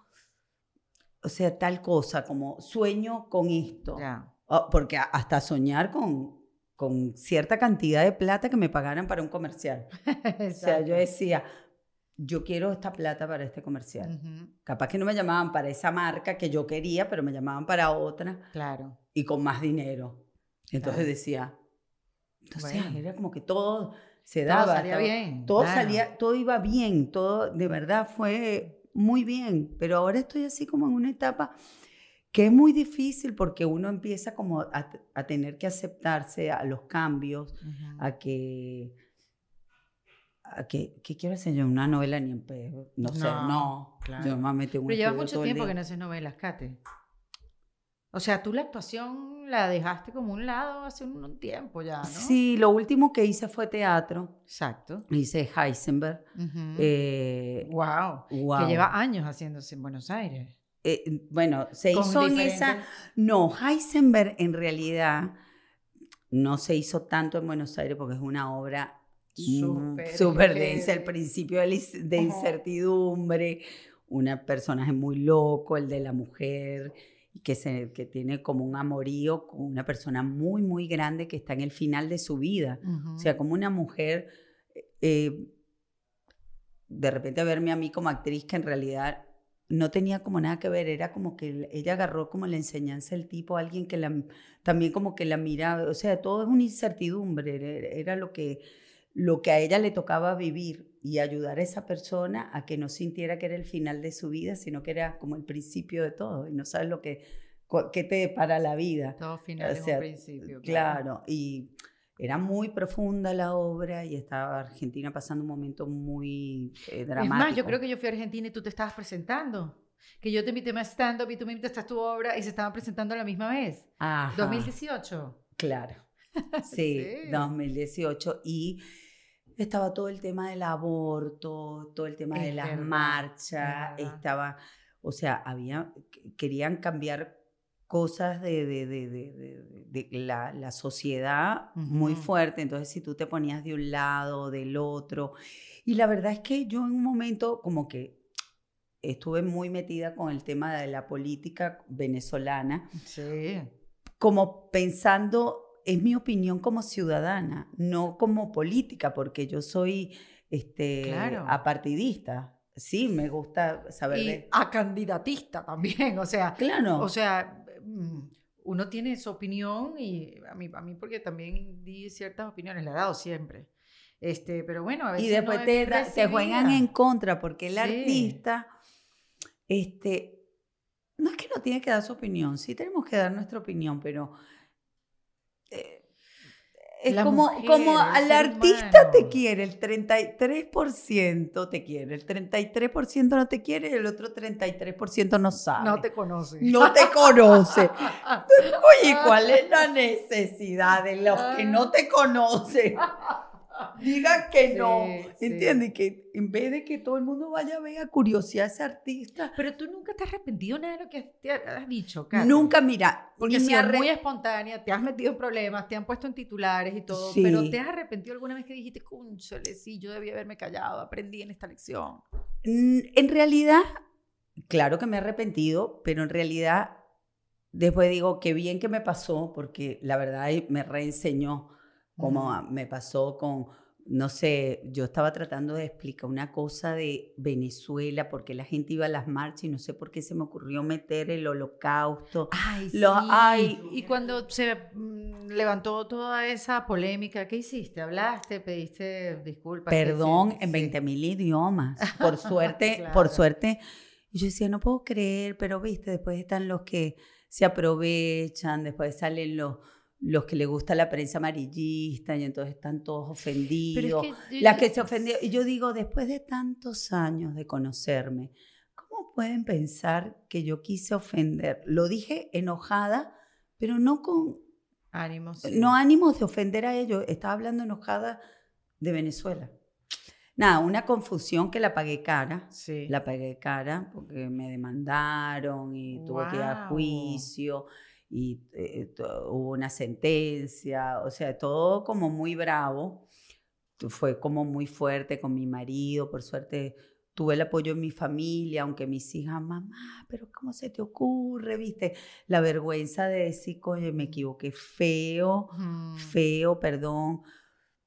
Speaker 2: o sea, tal cosa, como sueño con esto.
Speaker 1: Ya.
Speaker 2: Oh, porque hasta soñar con, con cierta cantidad de plata que me pagaran para un comercial. (laughs) O sea, yo decía, yo quiero esta plata para este comercial.
Speaker 1: Ujú.
Speaker 2: Capaz que no me llamaban para esa marca que yo quería, pero me llamaban para otra
Speaker 1: Claro.
Speaker 2: y con más dinero. Entonces
Speaker 1: Claro.
Speaker 2: decía, entonces
Speaker 1: Bueno.
Speaker 2: era como que todo se
Speaker 1: Todo
Speaker 2: daba.
Speaker 1: salía
Speaker 2: estaba-
Speaker 1: bien.
Speaker 2: todo
Speaker 1: claro.
Speaker 2: salía, todo iba bien, todo de verdad fue muy bien, pero ahora estoy así como en una etapa que es muy difícil porque uno empieza como a, a tener que aceptarse a los cambios, a que, a que, ¿qué quiero hacer yo? Una novela ni en pedo, no, sé,
Speaker 1: No,
Speaker 2: no,
Speaker 1: claro.
Speaker 2: yo un
Speaker 1: Pero llevas
Speaker 2: estudio
Speaker 1: mucho tiempo que no haces novelas, Kate. O sea, tú la actuación la dejaste como un lado hace un, tiempo ya, ¿no?
Speaker 2: Sí, lo último que hice fue teatro,
Speaker 1: Exacto.
Speaker 2: hice Heisenberg,
Speaker 1: Ujú.
Speaker 2: eh,
Speaker 1: wow.
Speaker 2: wow.
Speaker 1: Que lleva años haciéndose en Buenos Aires.
Speaker 2: Eh, bueno, se hizo en esa... No, Heisenberg en realidad no se hizo tanto en Buenos Aires porque es una obra
Speaker 1: Súper
Speaker 2: mm, densa, el principio de, incertidumbre, un personaje muy loco, el de la mujer, que, se, que tiene como un amorío con una persona muy, muy grande que está en el final de su vida. O sea, como una mujer, eh, de repente verme a mí como actriz que en realidad no tenía como nada que ver, era como que ella agarró como la enseñanza del tipo, alguien que la, también como que la miraba, o sea, todo es una incertidumbre, era, lo, que, lo que a ella le tocaba vivir y ayudar a esa persona a que no sintiera que era el final de su vida, sino que era como el principio de todo y no sabes lo que, qué te depara la vida.
Speaker 1: Todo final es un principio.
Speaker 2: Claro. y era muy profunda la obra y estaba Argentina pasando un momento muy dramático. Eh, es más,
Speaker 1: yo creo que yo fui a Argentina y tú te estabas presentando. Que yo te invité a stand-up y tú me invitaste a tu obra y se estaban presentando a la misma vez. Ajá. 2018.
Speaker 2: Claro. (laughs) Sí, 2018. Y estaba todo el tema del aborto, todo el tema de las marchas, estaba, o sea, había, querían cambiar cosas de, de, de, de la, la, sociedad muy fuerte. Entonces, si tú te ponías de un lado del otro. Y la verdad es que yo en un momento como que estuve muy metida con el tema de la política venezolana.
Speaker 1: Sí.
Speaker 2: Como pensando, es mi opinión como ciudadana, no como política, porque yo soy este, apartidista. Sí, me gusta saber
Speaker 1: y A candidatista también, o sea.
Speaker 2: Claro.
Speaker 1: O sea, uno tiene su opinión y a mí, a mí porque también di ciertas opiniones, la he dado siempre. Este, pero bueno, a veces
Speaker 2: Y después
Speaker 1: no
Speaker 2: te, te, juegan en contra porque el artista, este, no es que no tiene que dar su opinión, sí tenemos que dar nuestra opinión, pero eh, es como, como al artista te quiere, el 33% te quiere, el 33% no te quiere y el otro 33% no sabe.
Speaker 1: No te conoce.
Speaker 2: No te conoce. (laughs) Oye, ¿cuál es la necesidad de los que no te conocen? (laughs) (laughs) diga que no. ¿Entiendes? Que en vez de que todo el mundo vaya a ver a curiosidad a ese artista.
Speaker 1: Pero tú nunca te has arrepentido nada de lo que te has dicho,
Speaker 2: Nunca, mira.
Speaker 1: Porque si es muy espontánea, te has metido en problemas, te han puesto en titulares y todo. Pero te has arrepentido alguna vez que dijiste, cúnchale, sí, yo debía haberme callado, aprendí en esta lección.
Speaker 2: En realidad, claro que me he arrepentido, pero en realidad después digo, qué bien que me pasó, porque la verdad me reenseñó como me pasó con, no sé, yo estaba tratando de explicar una cosa de Venezuela, porque la gente iba a las marchas y no sé por qué se me ocurrió meter el holocausto.
Speaker 1: Ay, sí. y cuando se mm, levantó toda esa polémica, ¿qué hiciste? ¿Hablaste? ¿Pediste disculpas?
Speaker 2: Perdón en 20 mil idiomas. (laughs) Por suerte, por suerte. Yo decía, no puedo creer, pero viste, después están los que se aprovechan, después salen los los que le gusta la prensa amarillista y entonces están todos ofendidos. las que se ofendieron. Y yo digo, después de tantos años de conocerme, ¿cómo pueden pensar que yo quise ofender? Lo dije enojada, pero no con...
Speaker 1: Ánimos.
Speaker 2: No ánimos de ofender a ellos. Estaba hablando enojada de Venezuela. Nada, una confusión que la pagué cara.
Speaker 1: Sí.
Speaker 2: La pagué cara porque me demandaron y tuve que ir a juicio y eh, hubo una sentencia, o sea, todo como muy bravo. Fue como muy fuerte con mi marido, por suerte tuve el apoyo de mi familia, aunque mis hijas, mamá, pero ¿cómo se te ocurre? ¿Viste? La vergüenza de decir, oye, me equivoqué feo, feo, perdón.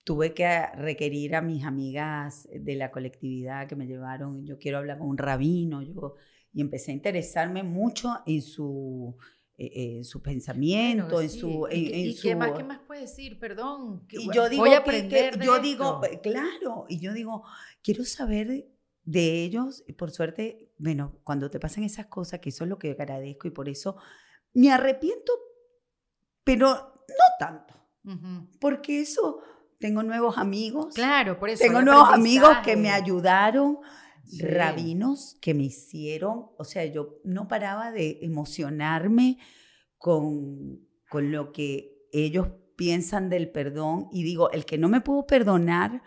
Speaker 2: Tuve que requerir a mis amigas de la colectividad que me llevaron, yo quiero hablar con un rabino, yo, y empecé a interesarme mucho en su, eh, su pensamiento, en su...
Speaker 1: ¿Y, qué, más, qué más puede decir? Perdón.
Speaker 2: y yo digo, voy a aprender yo digo, claro, y yo digo, quiero saber de ellos, y por suerte, bueno, cuando te pasan esas cosas, que eso es lo que agradezco y por eso me arrepiento, pero no tanto, porque eso, tengo nuevos amigos.
Speaker 1: Claro, por eso.
Speaker 2: Tengo nuevos amigos que me ayudaron rabinos que me hicieron, o sea, yo no paraba de emocionarme con, con lo que ellos piensan del perdón y digo, el que no me pudo perdonar,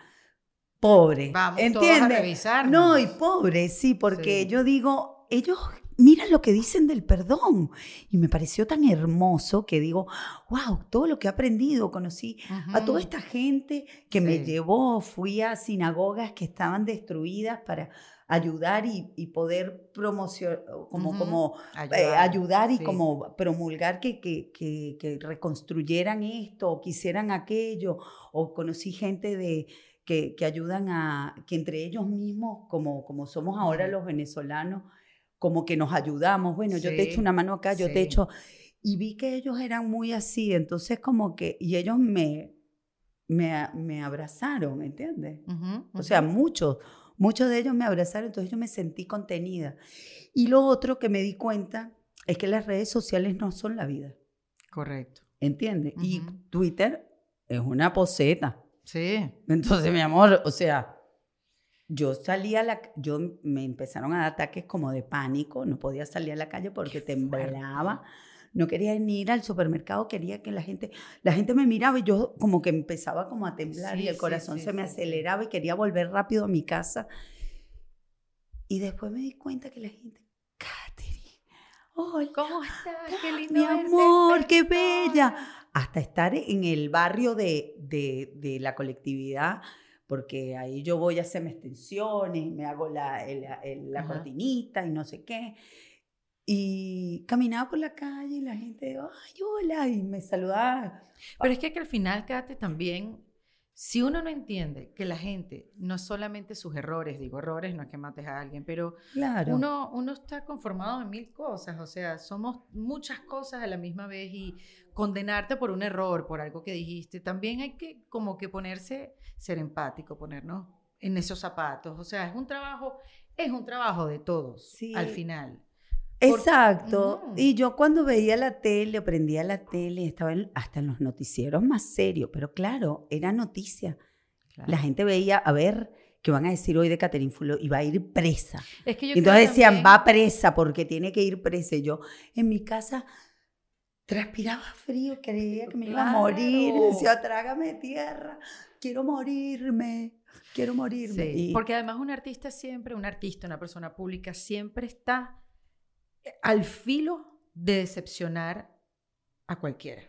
Speaker 2: pobre.
Speaker 1: Vamos ¿entiendes?
Speaker 2: No, y pobre, sí, porque yo digo, ellos mira lo que dicen del perdón. Y me pareció tan hermoso que digo, wow, todo lo que he aprendido, conocí a toda esta gente que me llevó, fui a sinagogas que estaban destruidas para ayudar y, poder promocionar, como, como eh, ayudar, y como promulgar que, que, que, reconstruyeran esto o quisieran aquello, o conocí gente de, que, que ayudan a, que entre ellos mismos, como, como somos ahora los venezolanos, como que nos ayudamos, bueno, yo te
Speaker 1: Sí,
Speaker 2: echo una mano acá, yo te
Speaker 1: sí.
Speaker 2: echo, y vi que ellos eran muy así, entonces como que, y ellos me, me, me abrazaron, ¿me entiendes?
Speaker 1: Ujú,
Speaker 2: O sea, muchos, muchos de ellos me abrazaron, entonces yo me sentí contenida. Y lo otro que me di cuenta es que las redes sociales no son la vida,
Speaker 1: Correcto.
Speaker 2: ¿entiendes? Y
Speaker 1: Ujú.
Speaker 2: Twitter es una poseta.
Speaker 1: Sí.
Speaker 2: Entonces, mi amor, o sea, yo salía a la, yo me empezaron a dar ataques como de pánico, no podía salir a la calle porque temblaba, no quería ni ir al supermercado, quería que la gente, la gente me miraba y yo como que empezaba como a temblar
Speaker 1: Sí,
Speaker 2: y el corazón
Speaker 1: sí,
Speaker 2: se me aceleraba y quería volver rápido a mi casa. Y después me di cuenta que la gente, Katherine, hola,
Speaker 1: ¿Cómo estás? Qué lindo
Speaker 2: mi amor, qué bella hasta estar en el barrio de, de- de la colectividad, porque ahí yo voy a hacerme extensiones, me hago la, el- el- la cortinita y no sé qué. Y caminaba por la calle y la gente, ay, hola, y me saludaba.
Speaker 1: Pero es que, que al final, Kate, también, si uno no entiende que la gente, no es solamente sus errores, digo errores, no es que mates a alguien, pero
Speaker 2: Claro.
Speaker 1: uno, uno está conformado de mil cosas, o sea, somos muchas cosas a la misma vez y condenarte por un error, por algo que dijiste, también hay que como que ponerse, ser empático, ponernos en esos zapatos, o sea, es un trabajo, es un trabajo de todos,
Speaker 2: Sí.
Speaker 1: al final.
Speaker 2: Exacto. Y yo cuando veía la tele, prendía la tele, estaba en- hasta en los noticieros más serios, pero claro, era noticia. La gente veía, a ver, ¿qué van a decir hoy de Catherine Fulop? Y va a ir presa.
Speaker 1: Es que yo
Speaker 2: Y entonces decían,
Speaker 1: también-
Speaker 2: va presa porque tiene que ir presa. Y yo en mi casa transpiraba frío, creía que me iba a morir. (laughs) Decía, trágame tierra, quiero morirme, quiero morirme.
Speaker 1: Sí,
Speaker 2: Y-
Speaker 1: porque además un artista siempre, un artista, una persona pública, siempre está al filo de decepcionar a cualquiera.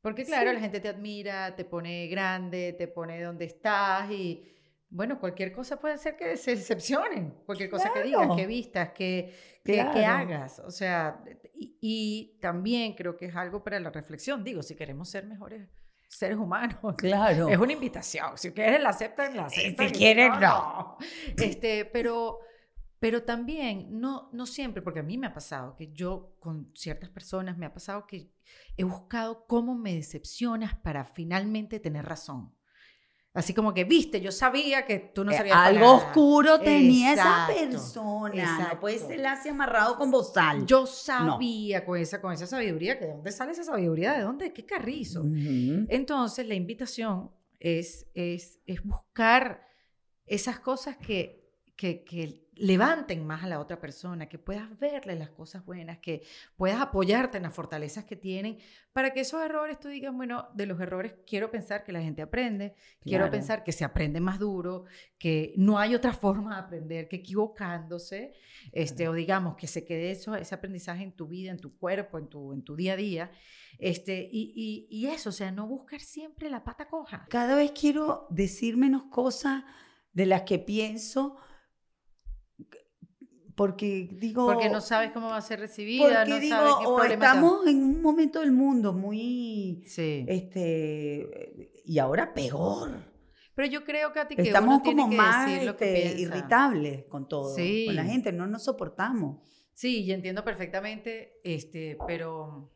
Speaker 1: Porque claro,
Speaker 2: Sí.
Speaker 1: la gente te admira, te pone grande, te pone donde estás y bueno, cualquier cosa puede hacer que se decepcionen, cualquier cosa que digas, que vistas, que, que, que hagas. O sea, y, y también creo que es algo para la reflexión. Digo, si queremos ser mejores seres humanos, (laughs)
Speaker 2: claro.
Speaker 1: es una invitación. Si quieres la aceptan, la aceptan.
Speaker 2: si
Speaker 1: no,
Speaker 2: no.
Speaker 1: Este, pero, pero también, no, no siempre, porque a mí me ha pasado que yo con ciertas personas me ha pasado que he buscado cómo me decepcionas para finalmente tener razón. Así como que, viste, yo sabía que tú no
Speaker 2: Eh,
Speaker 1: sabías para
Speaker 2: Algo
Speaker 1: nada".
Speaker 2: oscuro tenía esa
Speaker 1: Exacto,
Speaker 2: persona. No puede
Speaker 1: exacto.
Speaker 2: ser así amarrado con bozal.
Speaker 1: Yo sabía con, esa, con esa sabiduría, que ¿de dónde sale esa sabiduría? ¿De dónde? ¿Qué carrizo? Entonces, la invitación es, es, es buscar esas cosas que, que, que levanten más a la otra persona, que puedas verle las cosas buenas, que puedas apoyarte en las fortalezas que tienen, para que esos errores tú digas, bueno, de los errores quiero pensar que la gente aprende, quiero pensar que se aprende más duro, que no hay otra (laughs) forma de aprender que equivocándose, este, o digamos que se quede eso, ese aprendizaje en tu vida, en tu cuerpo, en tu, en tu día a día. Este, y, y, y eso, o sea, no buscar siempre la pata coja.
Speaker 2: Cada vez quiero decir menos cosas de las que pienso porque digo
Speaker 1: Porque no sabes cómo va a ser recibida,
Speaker 2: porque
Speaker 1: no
Speaker 2: digo
Speaker 1: sabes qué
Speaker 2: o estamos en un momento del mundo muy
Speaker 1: Sí.
Speaker 2: este y ahora peor
Speaker 1: Pero yo creo, Katy, que
Speaker 2: estamos
Speaker 1: uno tiene
Speaker 2: como
Speaker 1: que
Speaker 2: más
Speaker 1: decir lo que
Speaker 2: este, irritables con todo
Speaker 1: Sí.
Speaker 2: con la gente no nos soportamos
Speaker 1: Sí, yo entiendo perfectamente, este, pero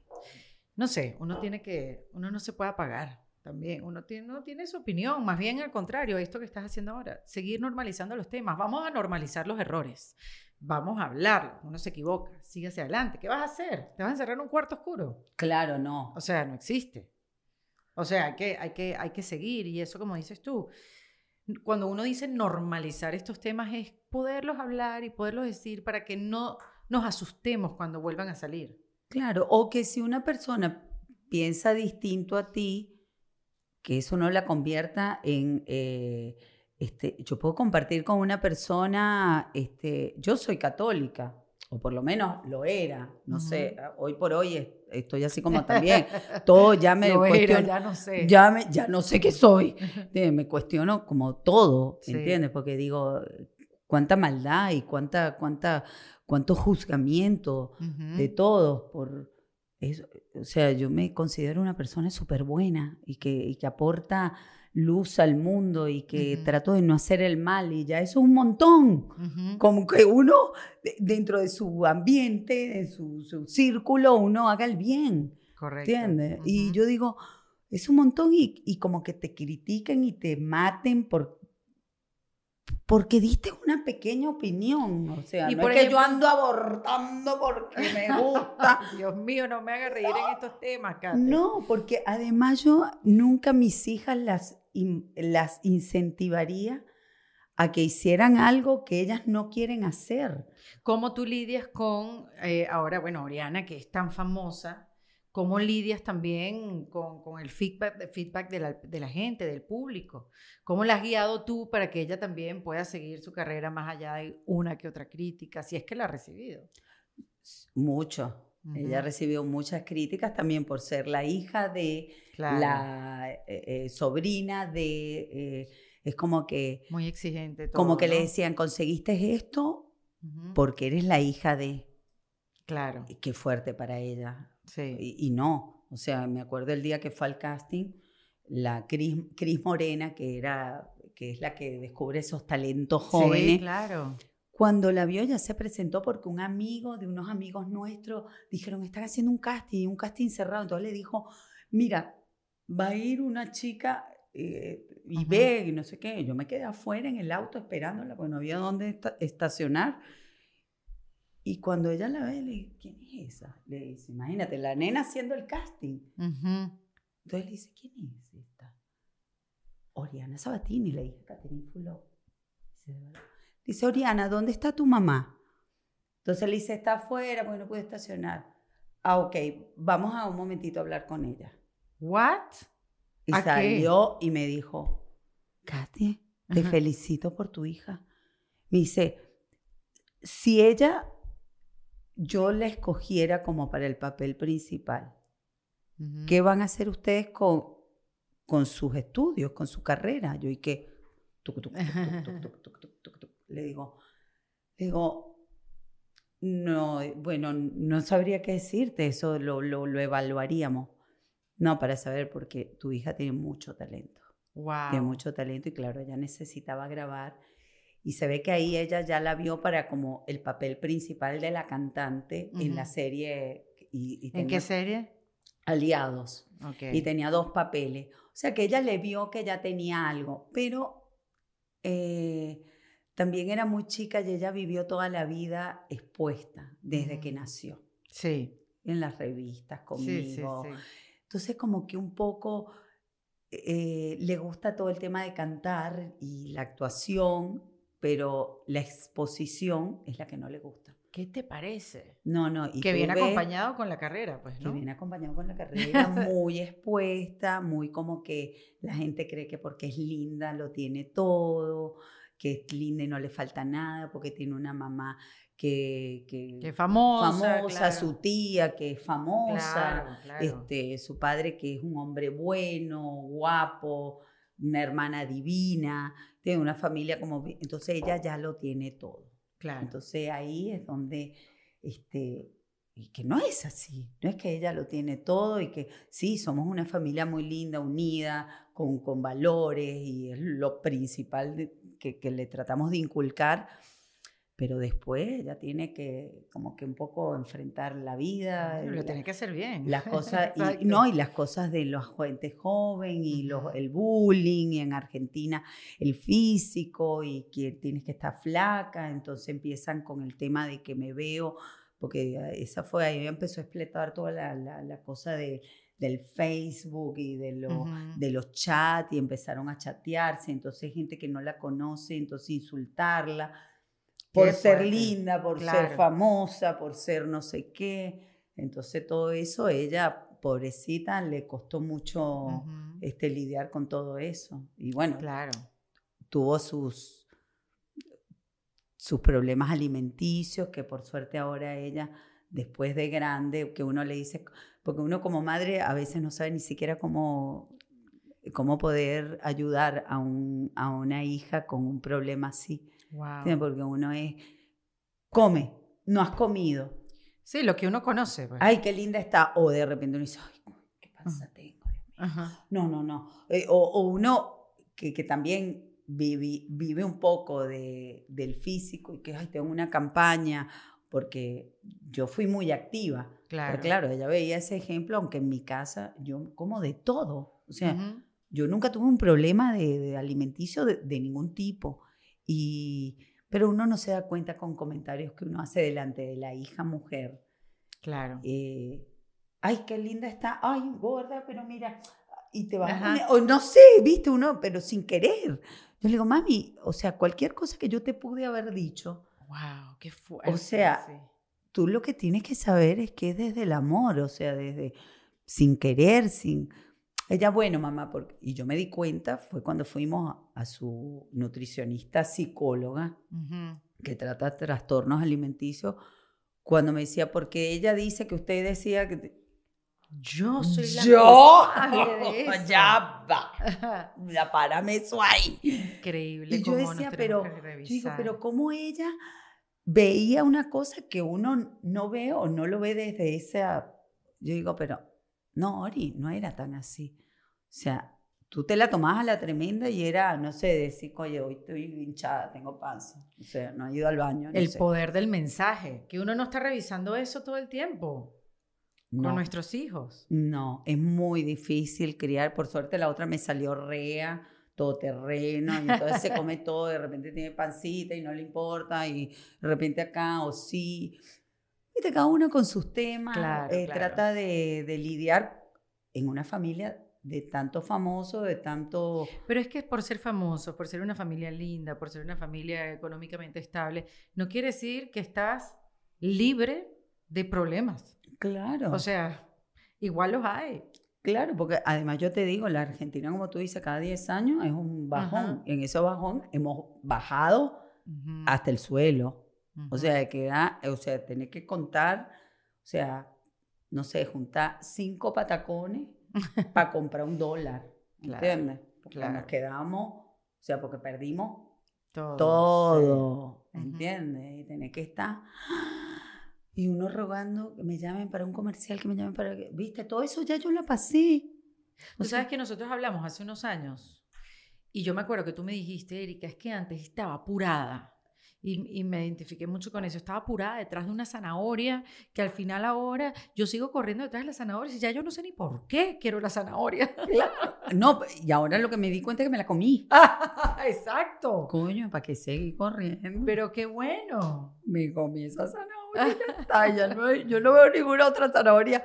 Speaker 1: no sé, uno tiene que, uno no se puede apagar también, uno tiene, uno tiene su opinión, más bien al contrario, esto que estás haciendo ahora, seguir normalizando los temas, vamos a normalizar los errores, vamos a hablarlo, uno se equivoca, sigue hacia adelante, ¿qué vas a hacer? ¿Te vas a encerrar en un cuarto oscuro?
Speaker 2: claro no
Speaker 1: O sea, no existe. O sea, hay que, hay que, hay que seguir y eso como dices tú. Cuando uno dice normalizar estos temas es poderlos hablar y poderlos decir para que no nos asustemos cuando vuelvan a salir.
Speaker 2: Claro, o que si una persona piensa distinto a ti, que eso no la convierta en... eh, este, yo puedo compartir con una persona, este, yo soy católica, o por lo menos lo era, no sé, hoy por hoy es- estoy así como también, (laughs) todo ya me
Speaker 1: Lo era,
Speaker 2: cuestiono,
Speaker 1: ya no sé.
Speaker 2: ya, me- ya no sé qué soy, (laughs) Eh, me cuestiono como todo,
Speaker 1: Sí.
Speaker 2: ¿entiendes? Porque digo, cuánta maldad y cuánta, cuánta, cuánto juzgamiento
Speaker 1: Ujú.
Speaker 2: de todos por es, o sea, yo me considero una persona súper buena y que, y que aporta luz al mundo y que
Speaker 1: Ujú.
Speaker 2: trato de no hacer el mal y ya eso es un montón. Como que uno, de- dentro de su ambiente, de su, su círculo, uno haga el bien,
Speaker 1: Correcto.
Speaker 2: ¿entiendes? Y yo digo, es un montón y, y como que te critiquen y te maten por, porque diste una pequeña opinión. O sea,
Speaker 1: Y
Speaker 2: no
Speaker 1: por
Speaker 2: es que yo ando abortando porque me (laughs) gusta.
Speaker 1: Dios mío, no me haga reír en estos temas, Kate.
Speaker 2: No, porque además yo nunca mis hijas las, in- las incentivaría a que hicieran algo que ellas no quieren hacer.
Speaker 1: ¿Cómo tú lidias con, eh, ahora, bueno, Oriana, que es tan famosa, cómo lidias también con, con el feedback, feedback de, la, de la gente, del público? ¿Cómo la has guiado tú para que ella también pueda seguir su carrera más allá de una que otra crítica, si es que la ha recibido?
Speaker 2: Mucho. Ella
Speaker 1: Ujú.
Speaker 2: recibió muchas críticas también por ser la hija de,
Speaker 1: Claro,
Speaker 2: la eh, eh, sobrina de... eh, es como que,
Speaker 1: muy exigente.
Speaker 2: como
Speaker 1: todo,
Speaker 2: que le decían, conseguiste esto porque eres la hija de...
Speaker 1: Claro,
Speaker 2: Y Qué fuerte para ella.
Speaker 1: sí.
Speaker 2: Y, y no, o sea, me acuerdo el día que fue al casting, la Cris, Cris Morena, que, era, que es la que descubre esos talentos jóvenes,
Speaker 1: Sí, claro.
Speaker 2: cuando la vio ya se presentó porque un amigo de unos amigos nuestros dijeron, están haciendo un casting, un casting cerrado. Entonces le dijo, mira, va a ir una chica eh, y
Speaker 1: Ajá.
Speaker 2: ve y no sé qué. Yo me quedé afuera en el auto esperándola porque no había dónde esta- estacionar. Y cuando ella la ve, le dice, ¿quién es esa? Le dice, imagínate, la nena haciendo el casting.
Speaker 1: Ujú.
Speaker 2: Entonces le dice, ¿quién es esta? Oriana Sabatini, Catherine Fulop. Dice, "¿De verdad?". Dice, Oriana, ¿dónde está tu mamá? Entonces le dice, está afuera porque no puede estacionar. Ah, ok, vamos a un momentito a hablar con ella.
Speaker 1: ¿What?
Speaker 2: Y
Speaker 1: salió qué?
Speaker 2: y me dijo, Katy, te felicito por tu hija. Me dice, si ella, yo la escogiera como para el papel principal, ¿qué van a hacer ustedes con, con sus estudios, con su carrera? Yo y que, tuc, le digo, digo, no, bueno, no sabría qué decirte, eso lo, lo, lo evaluaríamos. No, para saber, porque tu hija tiene mucho talento,
Speaker 1: Wow.
Speaker 2: tiene mucho talento y claro, ella necesitaba grabar. Y se ve que ahí ella ya la vio para como el papel principal de la cantante en la serie. Y, y
Speaker 1: ¿En qué serie?
Speaker 2: Aliados
Speaker 1: Ok.
Speaker 2: y tenía dos papeles. O sea que ella le vio que ya tenía algo, pero eh, también era muy chica y ella vivió toda la vida expuesta desde que
Speaker 1: Ujú.
Speaker 2: nació,
Speaker 1: Sí.
Speaker 2: en las revistas
Speaker 1: Sí, sí,
Speaker 2: conmigo.
Speaker 1: sí.
Speaker 2: Entonces como que un poco eh, le gusta todo el tema de cantar y la actuación, pero la exposición es la que no le gusta.
Speaker 1: ¿Qué te parece?
Speaker 2: No, no. Y
Speaker 1: que viene
Speaker 2: ves-
Speaker 1: acompañado con la carrera, pues,
Speaker 2: que
Speaker 1: ¿no?
Speaker 2: viene acompañado con la (laughs) carrera, muy expuesta, muy como que la gente cree que porque es linda lo tiene todo, que es linda y no le falta nada, porque tiene una mamá que, que
Speaker 1: Que famosa.
Speaker 2: famosa,
Speaker 1: claro.
Speaker 2: su tía que es famosa,
Speaker 1: Claro, claro.
Speaker 2: este, su padre que es un hombre bueno, guapo, una hermana divina, tiene una familia como... Entonces ella ya lo tiene todo.
Speaker 1: claro.
Speaker 2: Entonces ahí es donde, este, y que no es así, no es que ella lo tiene todo y que sí, somos una familia muy linda, unida, con, con valores y es lo principal de- que, que le tratamos de inculcar, pero después ella tiene que como que un poco enfrentar la vida, la-
Speaker 1: lo tienes que hacer bien.
Speaker 2: las cosas (laughs) y, no y las cosas de la gente joven y los, el bullying y en Argentina el físico y que tienes que estar flaca entonces empiezan con el tema de que me veo porque eh, esa fue ahí empezó a explotar toda la, la- la cosa de, del Facebook y de los
Speaker 1: Ujú.
Speaker 2: de los chats y empezaron a chatearse, entonces gente que no la conoce, entonces insultarla por ser linda, por
Speaker 1: Claro.
Speaker 2: ser famosa, por ser no sé qué. Entonces todo eso, ella, pobrecita, le costó mucho este, lidiar con todo eso. Y bueno,
Speaker 1: Claro.
Speaker 2: tuvo sus, sus problemas alimenticios, que por suerte ahora ella, después de grande, que uno le dice, porque uno como madre a veces no sabe ni siquiera cómo, cómo poder ayudar a, un, a una hija con un problema así.
Speaker 1: Wow.
Speaker 2: Porque uno es, come, no has comido.
Speaker 1: Sí, lo que uno conoce. pues.
Speaker 2: ay, qué linda está, o de repente uno dice, ay, qué panza tengo.
Speaker 1: Ajá.
Speaker 2: No, no, no. Eh, o, o uno que, que también vive, vive un poco de, del físico y que, ay, tengo una campaña, porque yo fui muy activa.
Speaker 1: Claro.
Speaker 2: Pero claro, ella veía ese ejemplo, aunque en mi casa yo como de todo. O sea, yo nunca tuve un problema de, de alimenticio de, de ningún tipo. Y, pero uno no se da cuenta con comentarios que uno hace delante de la hija mujer.
Speaker 1: Claro.
Speaker 2: eh, ay, qué linda está, ay, gorda, pero mira, y te vas o no sé, viste, uno, pero sin querer. Yo le digo, mami, o sea, cualquier cosa que yo te pude haber dicho,
Speaker 1: Wow, qué fuerte.
Speaker 2: sea,
Speaker 1: sí.
Speaker 2: tú lo que tienes que saber es que es desde el amor, o sea, desde sin querer, sin... Ella, bueno, mamá, porque... y yo me di cuenta, fue cuando fuimos a, a su nutricionista psicóloga, que trata trastornos alimenticios, cuando me decía, porque ella dice que usted decía que... te-
Speaker 1: Yo soy la
Speaker 2: ¡Yo!
Speaker 1: de (laughs)
Speaker 2: ya va, (laughs) ya párame eso ahí.
Speaker 1: Increíble.
Speaker 2: Y yo decía, pero, yo digo, pero ¿cómo ella veía una cosa que uno no ve o no lo ve desde esa... Yo digo, pero no, Ori, no era tan así. O sea, tú te la tomabas a la tremenda y era, no sé, decir, oye, hoy estoy hinchada, tengo panza. O sea, no he ido al baño. no
Speaker 1: El
Speaker 2: sé.
Speaker 1: poder del mensaje, que uno no está revisando eso todo el tiempo
Speaker 2: no,
Speaker 1: con nuestros hijos.
Speaker 2: No, es muy difícil criar. Por suerte la otra me salió rea, todoterreno, y entonces se (laughs) come todo, de repente tiene pancita y no le importa, y de repente acá o sí. Viste, cada uno con sus temas,
Speaker 1: Claro,
Speaker 2: eh,
Speaker 1: claro.
Speaker 2: trata de, de lidiar en una familia de tanto famoso, de tanto...
Speaker 1: Pero es que por ser famosos, por ser una familia linda, por ser una familia económicamente estable, no quiere decir que estás libre de problemas.
Speaker 2: Claro,
Speaker 1: O sea, igual los hay.
Speaker 2: claro, porque además yo te digo, la Argentina, como tú dices, cada 10 años es un bajón.
Speaker 1: Ajá.
Speaker 2: En ese bajón hemos bajado
Speaker 1: Ujú,
Speaker 2: hasta el suelo. O
Speaker 1: ujú.
Speaker 2: sea, que da, o sea, tener que contar, o sea, no sé, juntar cinco patacones (laughs) para comprar un dólar.
Speaker 1: Claro,
Speaker 2: ¿Entiendes? Porque
Speaker 1: claro.
Speaker 2: nos quedamos, o sea, porque perdimos
Speaker 1: Todo.
Speaker 2: todo.
Speaker 1: sí.
Speaker 2: ¿Entiendes? Y tener que estar. (gasps) Y uno rogando que me llamen para un comercial, que me llamen para. ¿Viste? Todo eso ya yo lo pasé. O
Speaker 1: Tú
Speaker 2: sea,
Speaker 1: sabes que nosotros hablamos hace unos años y yo me acuerdo que tú me dijiste, Erika, es que antes estaba apurada. Y, y me identifiqué mucho con eso. Estaba apurada detrás de una zanahoria que al final ahora yo sigo corriendo detrás de las zanahorias y ya yo no sé ni por qué quiero la zanahoria. (laughs)
Speaker 2: No, y ahora lo que me di cuenta es que me la comí. (laughs)
Speaker 1: Exacto.
Speaker 2: Coño, ¿para qué seguir corriendo?
Speaker 1: Pero qué bueno.
Speaker 2: me comí esa zanahoria. ya está, ya no- yo no veo ninguna otra zanahoria.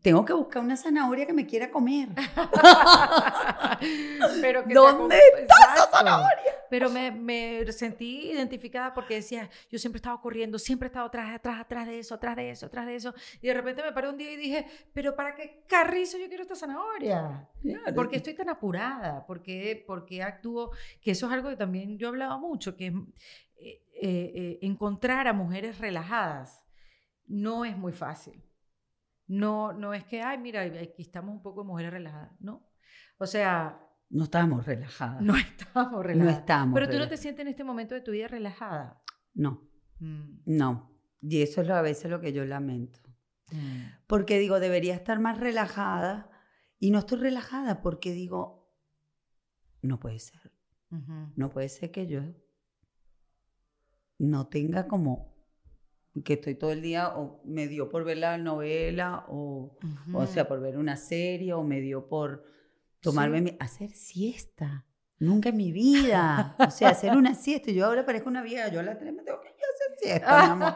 Speaker 2: Tengo que buscar una zanahoria que me quiera comer. (laughs)
Speaker 1: Pero que
Speaker 2: ¿Dónde está esa zanahoria?
Speaker 1: Pero me, me sentí identificada porque decía, yo siempre he estado corriendo, siempre he estado atrás, atrás, atrás de eso, atrás de eso, atrás de eso. Y de repente me paré un día y dije, pero ¿para qué carrizo yo quiero esta zanahoria? ¿Por qué estoy tan apurada? ¿Por qué, por qué actúo? Que eso es algo que también yo he hablado mucho, que eh, eh, encontrar a mujeres relajadas no es muy fácil. No, no es que, ay, mira, aquí estamos un poco de mujeres relajadas. No. O sea,
Speaker 2: No estábamos relajadas.
Speaker 1: no (laughs) estamos
Speaker 2: no
Speaker 1: relajadas.
Speaker 2: estamos.
Speaker 1: Pero tú no te sientes en este momento de tu vida relajada.
Speaker 2: No,
Speaker 1: Mm,
Speaker 2: no. Y eso es lo- a veces lo que yo lamento.
Speaker 1: mm.
Speaker 2: Porque digo, debería estar más relajada. Y no estoy relajada porque digo, no puede ser. No puede ser que yo no tenga como que estoy todo el día o me dio por ver la novela o, o sea, por ver una serie o me dio por tomarme
Speaker 1: Sí.
Speaker 2: mi- hacer siesta. Nunca en mi vida. O sea, hacer una siesta. Yo ahora parezco una vieja. Yo a las tres me tengo que ir a hacer siesta, mi amor.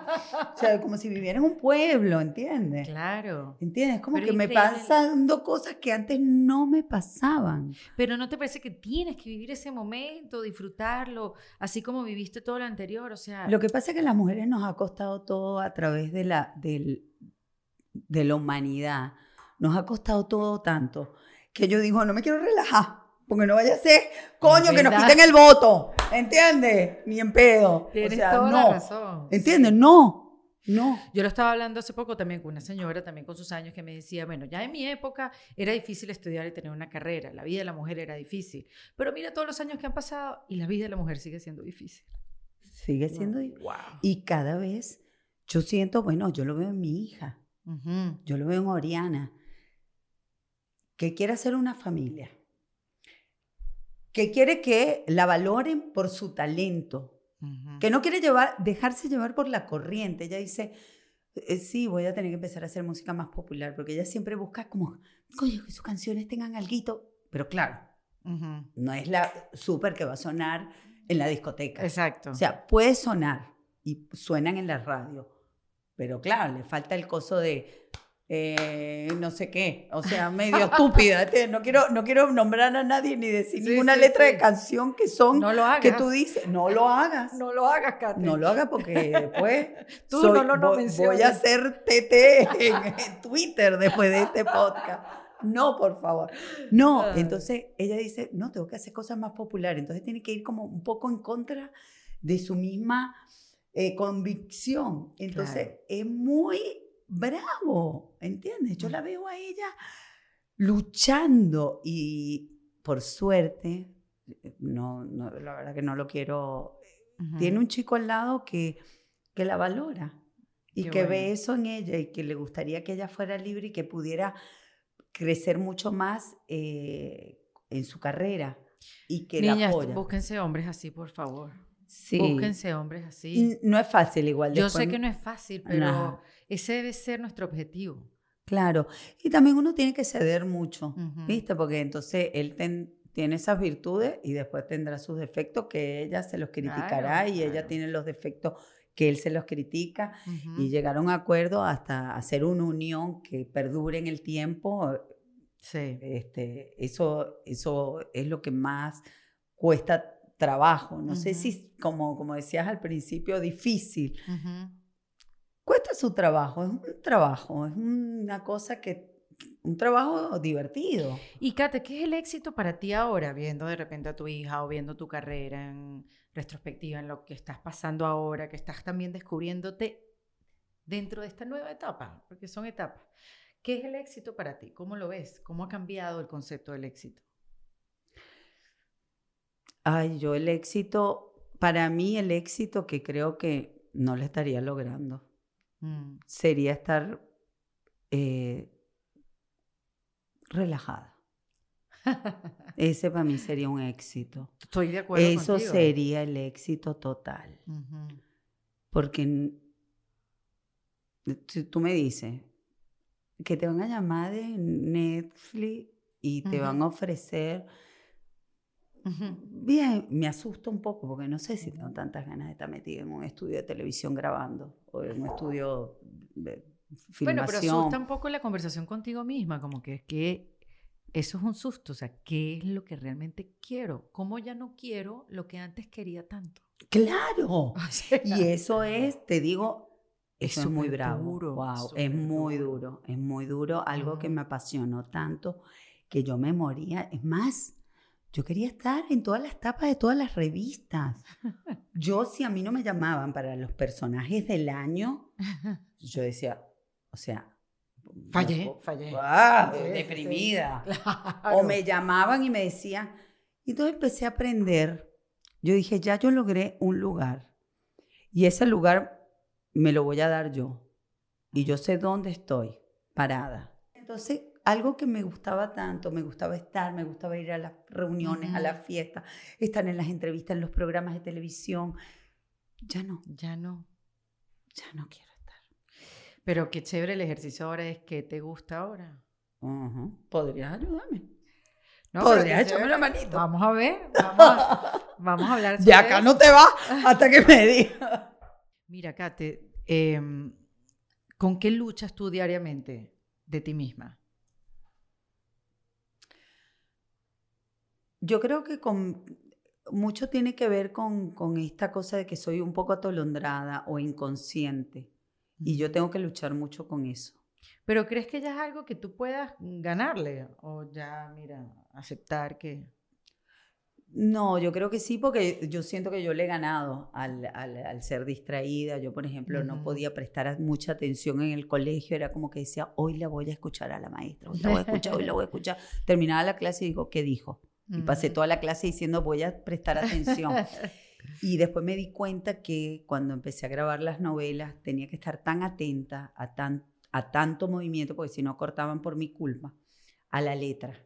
Speaker 2: O sea, como si viviera en un pueblo, ¿entiendes?
Speaker 1: Claro.
Speaker 2: ¿Entiendes? Como
Speaker 1: Pero
Speaker 2: que me pasando cosas que antes no me pasaban.
Speaker 1: Pero ¿no te parece que tienes que vivir ese momento, disfrutarlo, así como viviste todo lo anterior? O sea,
Speaker 2: Lo que pasa es que a las mujeres nos ha costado todo a través de la, del- de la humanidad. Nos ha costado todo tanto que yo digo, no me quiero relajar. Porque no vaya a ser, coño, que nos quiten el voto. ¿Entiendes? Ni en pedo.
Speaker 1: tienes
Speaker 2: o sea,
Speaker 1: toda
Speaker 2: no.
Speaker 1: la razón.
Speaker 2: ¿Entiendes?
Speaker 1: Sí.
Speaker 2: No. No.
Speaker 1: Yo lo estaba hablando hace poco también con una señora, también con sus años, que me decía, bueno, ya en mi época era difícil estudiar y tener una carrera, la vida de la mujer era difícil, pero mira todos los años que han pasado y la vida de la mujer sigue siendo difícil.
Speaker 2: Sigue siendo. difícil.
Speaker 1: Wow.
Speaker 2: Y cada vez yo siento, bueno, yo lo veo en mi hija,
Speaker 1: Ujú.
Speaker 2: yo lo veo en Oriana, que quiere hacer una familia, que quiere que la valoren por su talento,
Speaker 1: Ujú.
Speaker 2: que no quiere llevar, dejarse llevar por la corriente. Ella dice, "Eh, sí, voy a tener que empezar a hacer música más popular, porque ella siempre busca como, coño, que sus canciones tengan alguito. Pero claro,
Speaker 1: Ujú.
Speaker 2: no es la súper que va a sonar en la discoteca.
Speaker 1: Exacto.
Speaker 2: O sea, puede sonar y suenan en la radio, pero claro, le falta el coso de eh, no sé qué, o sea, medio (laughs) estúpida. No quiero, no quiero nombrar a nadie ni decir
Speaker 1: Sí,
Speaker 2: ninguna
Speaker 1: sí,
Speaker 2: letra
Speaker 1: sí.
Speaker 2: de canción que son
Speaker 1: no lo hagas.
Speaker 2: que tú dices, no lo hagas.
Speaker 1: No lo hagas, Kate.
Speaker 2: No lo hagas porque después (laughs)
Speaker 1: Tú
Speaker 2: soy-
Speaker 1: no lo no
Speaker 2: voy, voy a hacer TT en, en Twitter después de este podcast. No, por favor. No,
Speaker 1: Ay.
Speaker 2: entonces ella dice, no, tengo que hacer cosas más populares. Entonces tiene que ir como un poco en contra de su misma eh, convicción. Entonces
Speaker 1: Claro.
Speaker 2: es muy bravo, ¿entiendes? Yo la veo a ella luchando y por suerte, no, no, la verdad que no lo quiero tiene un chico al lado que, que la valora y
Speaker 1: Qué
Speaker 2: que ve eso en ella y que le gustaría que ella fuera libre y que pudiera crecer mucho más eh, en su carrera y que la
Speaker 1: Niñas,
Speaker 2: apoya.
Speaker 1: búsquense hombres así, por favor.
Speaker 2: Sí.
Speaker 1: Búsquense hombres así.
Speaker 2: No es fácil igual.
Speaker 1: Yo
Speaker 2: después-
Speaker 1: sé que no es fácil, pero ese debe ser nuestro objetivo.
Speaker 2: Claro. Y también uno tiene que ceder mucho. ¿viste? Porque entonces él ten- tiene esas virtudes y después tendrá sus defectos que ella se los criticará
Speaker 1: Claro,
Speaker 2: y ella tiene los defectos que él se los critica y llegaron a acuerdo hasta hacer una unión que perdure en el tiempo.
Speaker 1: Sí.
Speaker 2: Este, eso, eso es lo que más cuesta trabajo. No sé si, como, como decías al principio, difícil. Cuesta su trabajo, es un trabajo, es una cosa que, un trabajo divertido.
Speaker 1: Y Kate, ¿qué es el éxito para ti ahora, viendo de repente a tu hija o viendo tu carrera en retrospectiva, en lo que estás pasando ahora, que estás también descubriéndote dentro de esta nueva etapa? Porque son etapas. ¿Qué es el éxito para ti? ¿Cómo lo ves? ¿Cómo ha cambiado el concepto del éxito?
Speaker 2: Ay, yo el éxito, para mí el éxito que creo que no le estaría logrando.
Speaker 1: Mm,
Speaker 2: sería estar eh, relajada. (laughs) Ese para mí sería un éxito.
Speaker 1: Estoy de acuerdo
Speaker 2: Eso
Speaker 1: contigo.
Speaker 2: sería el éxito total. Porque si tú me dices que te van a llamar de Netflix y te van a ofrecer, Bien, me asusta un poco porque no sé si tengo tantas ganas de estar metida en un estudio de televisión grabando o en un estudio de
Speaker 1: Bueno,
Speaker 2: filmación.
Speaker 1: pero asusta un poco la conversación contigo misma, como que es que eso es un susto, o sea, ¿qué es lo que realmente quiero? ¿Cómo ya no quiero lo que antes quería tanto?
Speaker 2: Claro. (laughs)
Speaker 1: O sea,
Speaker 2: Y eso es, te digo,
Speaker 1: Es
Speaker 2: eso es muy bravo.
Speaker 1: duro,
Speaker 2: wow, es muy
Speaker 1: duro.
Speaker 2: duro, es muy duro. Algo que me apasionó tanto que yo me moría. Es más, yo quería estar en todas las tapas de todas las revistas. (laughs) Yo, si a mí no me llamaban para los personajes del año, yo decía, o sea,
Speaker 1: Fallé, fallé.
Speaker 2: ¡Ah!
Speaker 1: Sí, sí, sí.
Speaker 2: deprimida. (laughs)
Speaker 1: Claro.
Speaker 2: O me llamaban y me decían. Y entonces empecé a aprender. Yo dije, ya yo logré un lugar. Y ese lugar me lo voy a dar yo. Y yo sé dónde estoy, parada. Entonces, algo que me gustaba tanto, me gustaba estar, me gustaba ir a las reuniones, a las fiestas, estar en las entrevistas, en los programas de televisión. Ya no,
Speaker 1: Ya no.
Speaker 2: ya no quiero estar.
Speaker 1: Pero qué chévere el ejercicio ahora es que te gusta ahora.
Speaker 2: ¿Podrías ayudarme?
Speaker 1: No,
Speaker 2: Podrías echarme una manito.
Speaker 1: Vamos a ver, vamos a, vamos a hablar (laughs)
Speaker 2: De
Speaker 1: sobre
Speaker 2: acá
Speaker 1: eso.
Speaker 2: no te vas hasta que me digas.
Speaker 1: Mira, Kate, em, ¿con qué luchas tú diariamente de ti misma?
Speaker 2: Yo creo que con mucho tiene que ver con, con esta cosa de que soy un poco atolondrada o inconsciente. Y yo tengo que luchar mucho con eso.
Speaker 1: ¿Pero crees que ya es algo que tú puedas ganarle? O ya, mira, aceptar que...
Speaker 2: No, yo creo que sí, porque yo siento que yo le he ganado al, al- al ser distraída. Yo, por ejemplo, no
Speaker 1: Ujú.
Speaker 2: podía prestar mucha atención en el colegio. Era como que decía, hoy la voy a escuchar a la maestra, hoy la voy a escuchar, hoy la voy a escuchar. Terminaba la clase y digo, ¿qué dijo? Y pasé
Speaker 1: Ujú.
Speaker 2: toda la clase diciendo, voy a prestar atención. (laughs) Y después me di cuenta que cuando empecé a grabar las novelas tenía que estar tan atenta a, tan, a tanto movimiento, porque si no cortaban por mi culpa, a la letra,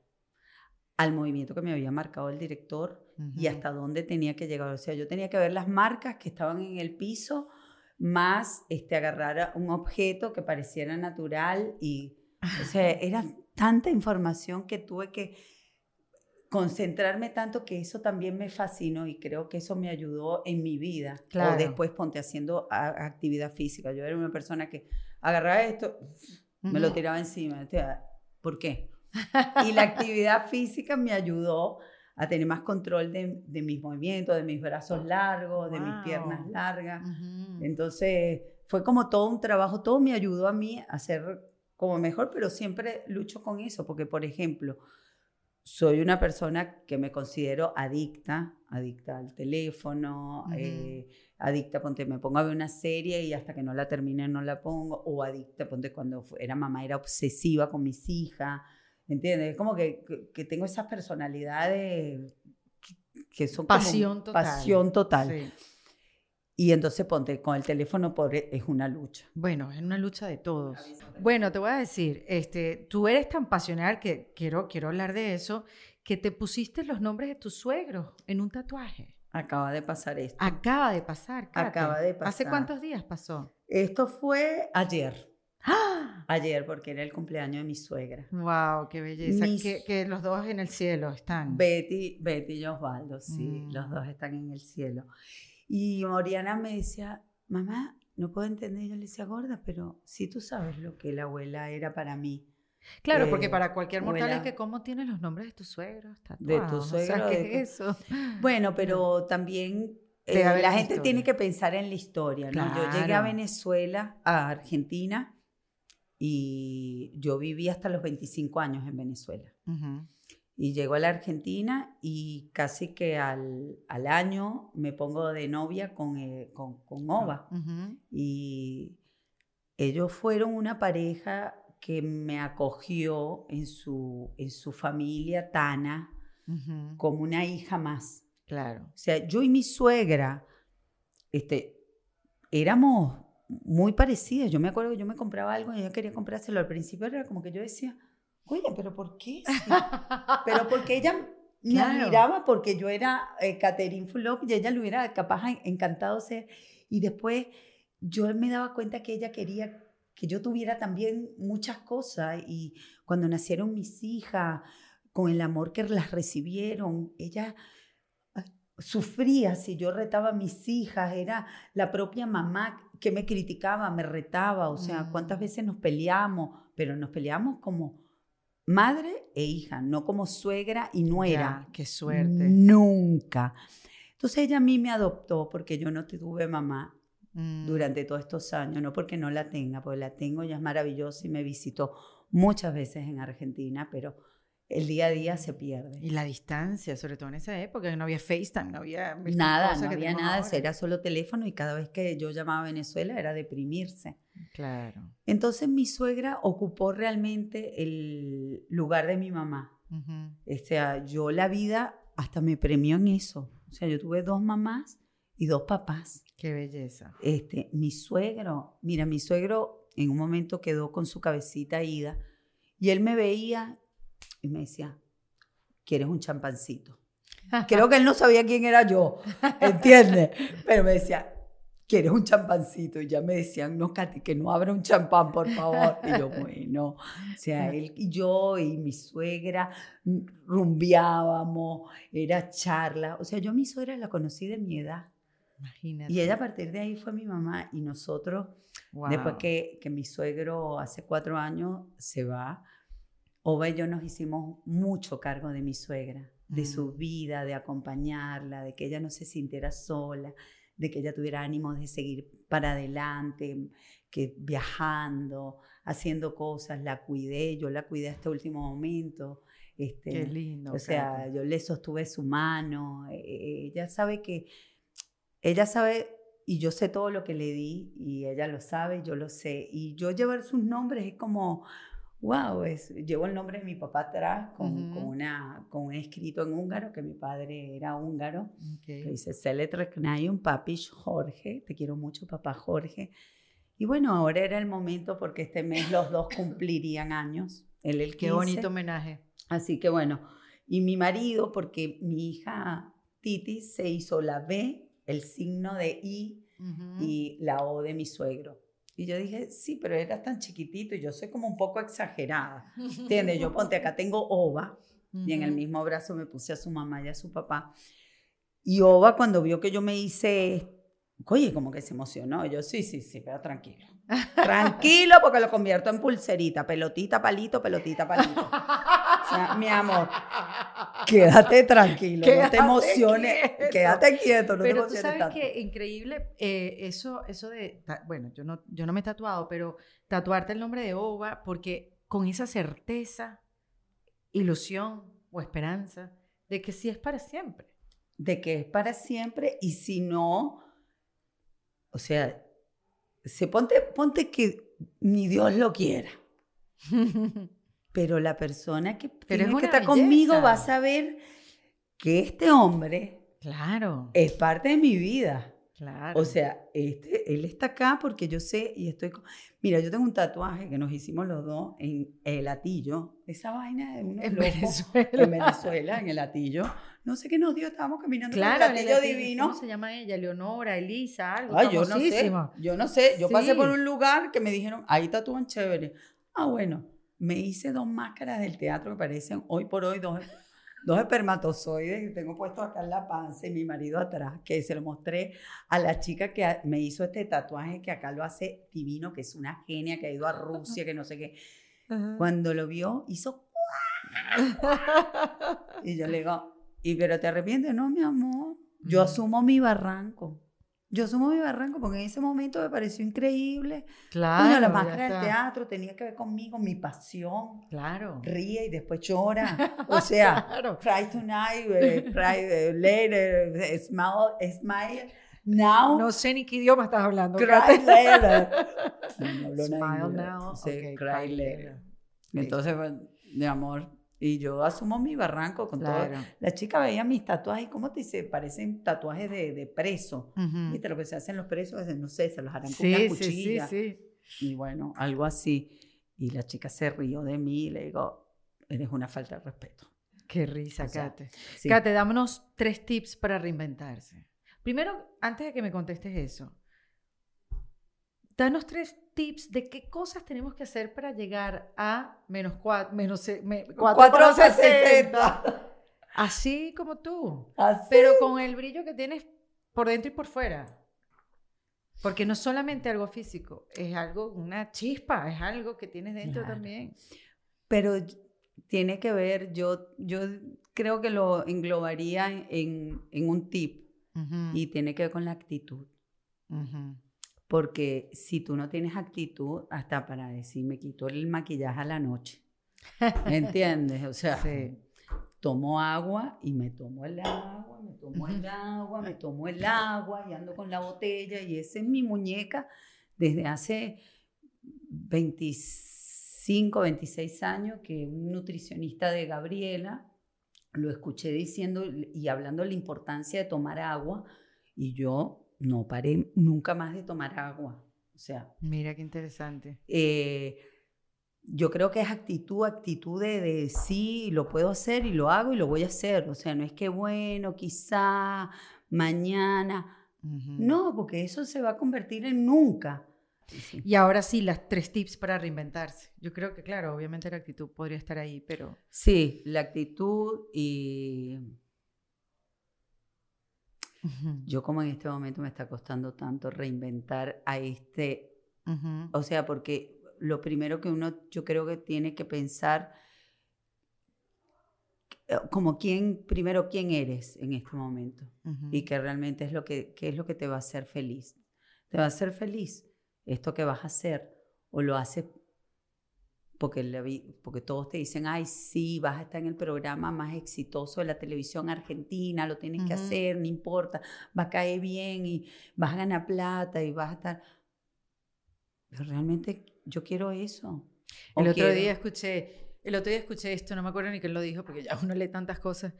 Speaker 2: al movimiento que me había marcado el director y hasta dónde tenía que llegar. O sea, yo tenía que ver las marcas que estaban en el piso, más este, agarrar un objeto que pareciera natural y, o sea, (laughs) era tanta información que tuve que concentrarme tanto que eso también me fascinó y creo que eso me ayudó en mi vida. Claro. O después ponte haciendo actividad física. Yo era una persona que agarraba esto, me lo tiraba encima. ¿Por qué? Y la actividad física me ayudó a tener más control de, de mis movimientos, de mis brazos largos, de mis piernas largas. Entonces fue como todo un trabajo, todo me ayudó a mí a ser como mejor, pero siempre lucho con eso, porque por ejemplo, soy una persona que me considero adicta, adicta al teléfono, eh, adicta, ponte, me pongo a ver una serie y hasta que no la termine no la pongo, o adicta, ponte, cuando era mamá era obsesiva con mis hijas, ¿entiendes? Es como que, que, tengo esas personalidades que, son
Speaker 1: pasión total.
Speaker 2: Pasión total. Sí. Y entonces ponte, con el teléfono pobre es una lucha.
Speaker 1: Bueno, es una lucha de todos. Bueno, te voy a decir, este, tú eres tan pasional que quiero, quiero hablar de eso, que te pusiste los nombres de tus suegros en un tatuaje.
Speaker 2: Acaba de pasar esto.
Speaker 1: Acaba de pasar, Kate.
Speaker 2: Acaba de pasar.
Speaker 1: ¿Hace cuántos días pasó?
Speaker 2: Esto fue ayer. ¡Ah! Ayer, porque era el cumpleaños de mi suegra.
Speaker 1: ¡Wow! ¡Qué belleza! Que, los dos en el cielo están.
Speaker 2: Betty, Betty y Osvaldo, sí, los mm. dos están en el cielo. Y Oriana me decía, mamá, no puedo entender. Yo le decía, gorda, pero si tú sabes lo que la abuela era para mí.
Speaker 1: Claro, porque eh, para cualquier mortal es que cómo tienes los nombres de tus suegros
Speaker 2: De tus suegros. ¿qué es eso? Bueno, pero también eh, la gente tiene que pensar en la historia. ¿no? Yo llegué a Venezuela, a Argentina, y yo viví hasta los 25 años en Venezuela. Y llego a la Argentina y casi que al, al año me pongo de novia con, eh, con, con, Ova. Y ellos fueron una pareja que me acogió en su, en su familia Tana como una hija más.
Speaker 1: Claro.
Speaker 2: O sea, yo y mi suegra este, éramos muy parecidas. Yo me acuerdo que yo me compraba algo y ella quería comprárselo. Al principio era como que yo decía, oye, pero ¿por qué? (laughs) pero porque ella me admiraba porque yo era eh, Catherine Fulop y ella lo hubiera capaz encantado ser. Y después yo me daba cuenta que ella quería que yo tuviera también muchas cosas. Y cuando nacieron mis hijas, con el amor que las recibieron, ella sufría. Si yo retaba a mis hijas, era la propia mamá que me criticaba, me retaba, o sea, cuántas mm. veces nos peleamos, pero nos peleamos como madre e hija, no como suegra y nuera.
Speaker 1: qué suerte.
Speaker 2: Nunca. Entonces ella a mí me adoptó porque yo no tuve mamá mm. durante todos estos años, no porque no la tenga, porque la tengo, ya es maravillosa y me visitó muchas veces en Argentina, pero el día a día se pierde.
Speaker 1: Y la distancia, sobre todo en esa época, no había FaceTime, no había...
Speaker 2: Nada, no había nada, era solo teléfono y cada vez que yo llamaba a Venezuela era deprimirse.
Speaker 1: Claro.
Speaker 2: Entonces mi suegra ocupó realmente el lugar de mi mamá. O sea, yo la vida hasta me premió en eso. O sea, yo tuve dos mamás y dos papás.
Speaker 1: Qué belleza.
Speaker 2: Este, mi suegro, mira, mi suegro en un momento quedó con su cabecita ida y él me veía y me decía, ¿quieres un champancito? (laughs) Creo que él no sabía quién era yo, ¿entiendes? (laughs) Pero me decía, ¿quieres un champancito? Y ya me decían, no, Katy, que no abra un champán, por favor. Y yo, (laughs) bueno, o sea, él y yo y mi suegra rumbiábamos, era charla. O sea, yo a mi suegra la conocí de mi edad.
Speaker 1: Imagínate.
Speaker 2: Y ella a partir de ahí fue mi mamá y nosotros, después que, que mi suegro hace cuatro años se va, Ova y yo nos hicimos mucho cargo de mi suegra, de su mm. vida, de acompañarla, de que ella no se sintiera sola, de que ella tuviera ánimo de seguir para adelante, que viajando, haciendo cosas, la cuidé, yo la cuidé hasta último momento. Este,
Speaker 1: Qué lindo.
Speaker 2: O sea, yo le sostuve su mano. E, ella sabe que, ella sabe, y yo sé todo lo que le di, y ella lo sabe, yo lo sé. Y yo llevar sus nombres es como wow, es, llevo el nombre de mi papá atrás con, con
Speaker 1: Ujú.
Speaker 2: una, con un escrito en húngaro, que mi padre era húngaro,
Speaker 1: Ok.
Speaker 2: que dice, Selet Reknayum Papish Jorge, te quiero mucho, papá Jorge. Y bueno, ahora era el momento porque este mes los dos (coughs) cumplirían años. Él el 15.
Speaker 1: Qué bonito homenaje.
Speaker 2: Así que bueno, y mi marido, porque mi hija Titi se hizo la B, el signo de I
Speaker 1: Ujú.
Speaker 2: y la O de mi suegro. Y yo dije, sí, pero era tan chiquitito y yo soy como un poco exagerada. (laughs) ¿Entiendes? Yo ponte acá, tengo OVA y en el mismo brazo me puse a su mamá y a su papá. Y OVA cuando vio que yo me hice, oye, como que se emocionó. Yo, sí, sí, sí, pero tranquilo. (laughs) Tranquilo porque lo convierto en pulserita, pelotita, palito, pelotita, palito. O sea, mi amor, quédate tranquilo, no te emociones,
Speaker 1: quieto.
Speaker 2: quédate quieto, no te
Speaker 1: Pero tú
Speaker 2: emociones
Speaker 1: sabes
Speaker 2: tanto.
Speaker 1: que increíble eh, eso, eso de, bueno, yo no, yo no me he tatuado, pero tatuarte el nombre de Ova, porque con esa certeza, ilusión o esperanza de que sí es para siempre.
Speaker 2: de que es para siempre y si no, o sea, se ponte, ponte que ni Dios lo quiera, (laughs) pero la persona que
Speaker 1: Pero es
Speaker 2: que
Speaker 1: una
Speaker 2: estar conmigo va a
Speaker 1: belleza.
Speaker 2: saber que este hombre
Speaker 1: claro,
Speaker 2: es parte de mi vida.
Speaker 1: claro.
Speaker 2: O sea, este, él está acá porque yo sé y estoy... con- Mira, yo tengo un tatuaje que nos hicimos los dos en el latillo. Esa vaina de unos
Speaker 1: en
Speaker 2: locos
Speaker 1: Venezuela.
Speaker 2: en Venezuela, en el latillo. No sé qué nos dio, estábamos caminando
Speaker 1: Claro,
Speaker 2: por el latillo, divino.
Speaker 1: ¿Cómo se llama ella? Leonora, Elisa, algo.
Speaker 2: Ay, yo no sé, yo no sé. Yo pasé
Speaker 1: Sí.
Speaker 2: por un lugar que me dijeron, ahí tatúan chévere. Ah, bueno, me hice dos máscaras del teatro que parecen hoy por hoy dos, dos espermatozoides que tengo puestos acá en la panza y mi marido atrás, que se lo mostré a la chica que me hizo este tatuaje que acá lo hace divino, que es una genia que ha ido a Rusia, que no sé qué. Cuando lo vio, hizo... (laughs) Y yo le digo, ¿y pero te arrepientes? No, mi amor. Yo asumo mi barranco. Yo asumo mi barranco porque en ese momento me pareció increíble.
Speaker 1: Claro,
Speaker 2: Coño, la máscara del teatro tenía que ver conmigo, mi pasión.
Speaker 1: Claro.
Speaker 2: Ríe y después llora. (laughs) O sea,
Speaker 1: Claro.
Speaker 2: cry tonight, eh, cry eh, later, eh, smile, smile now,
Speaker 1: No sé ni qué idioma estás hablando.
Speaker 2: cry later. (laughs) No, no
Speaker 1: Smile now.
Speaker 2: Sí,
Speaker 1: ok,
Speaker 2: cry later. Entonces, bueno, mi amor, y yo asumo mi barranco con todo.
Speaker 1: Claro.
Speaker 2: La chica veía mis tatuajes, ¿cómo te dice? Parecen tatuajes de, de preso.
Speaker 1: Ujú.
Speaker 2: ¿Viste lo que se hacen los presos? No sé, se los harán con
Speaker 1: Sí,
Speaker 2: una
Speaker 1: sí, sí,
Speaker 2: cuchilla.
Speaker 1: sí.
Speaker 2: Y bueno, algo así. Y la chica se rió de mí y le digo, eres una falta de respeto.
Speaker 1: Qué risa,
Speaker 2: O sea,
Speaker 1: Kate. Kate, dámonos tres tips para reinventarse. Primero, antes de que me contestes eso, danos tres tips de qué cosas tenemos que hacer para llegar a menos cuatro, menos se- me- cuatro
Speaker 2: Cuatro
Speaker 1: para
Speaker 2: para
Speaker 1: 60.
Speaker 2: 60.
Speaker 1: Así como tú,
Speaker 2: Así.
Speaker 1: pero con el brillo que tienes por dentro y por fuera. Porque no es solamente algo físico, es algo, una chispa, es algo que tienes dentro
Speaker 2: Claro.
Speaker 1: también.
Speaker 2: Pero tiene que ver, yo, yo creo que lo englobaría en, en un tip y tiene que ver con la actitud.
Speaker 1: ujú.
Speaker 2: Porque si tú no tienes actitud, hasta para decir, me quito el maquillaje a la noche. ¿Me entiendes? O sea,
Speaker 1: Sí.
Speaker 2: tomo agua y me tomo el agua, me tomo el agua, me tomo el agua y ando con la botella y esa es mi muñeca desde hace 25, 26 años que un nutricionista de Gabriela lo escuché diciendo y hablando de la importancia de tomar agua y yo no paré nunca más de tomar agua. O sea,
Speaker 1: Mira qué interesante.
Speaker 2: eh, yo creo que es actitud, actitud de, de sí, lo puedo hacer y lo hago y lo voy a hacer. O sea, no es que bueno, quizá, mañana. No, porque eso se va a convertir en nunca. Sí.
Speaker 1: Y ahora sí, las tres tips para reinventarse. Yo creo que, claro, obviamente la actitud podría estar ahí, pero...
Speaker 2: Sí, la actitud y
Speaker 1: Ujú,
Speaker 2: yo como en este momento me está costando tanto reinventar a este,
Speaker 1: ujú,
Speaker 2: o sea, porque lo primero que uno yo creo que tiene que pensar eh, como quién, primero quién eres en este momento.
Speaker 1: ujú.
Speaker 2: y que realmente es lo que, qué es lo que te va a hacer feliz. ¿Te va a hacer feliz esto que vas a hacer? ¿O lo haces porque, la vi- porque todos te dicen, ay, sí, vas a estar en el programa más exitoso de la televisión argentina, lo tienes que hacer, no importa, va a caer bien y vas a ganar plata y vas a estar... Pero realmente yo quiero eso.
Speaker 1: El
Speaker 2: ¿O
Speaker 1: otro
Speaker 2: quiero?
Speaker 1: día escuché, el otro día escuché esto, no me acuerdo ni quién lo dijo, porque ya uno lee tantas cosas,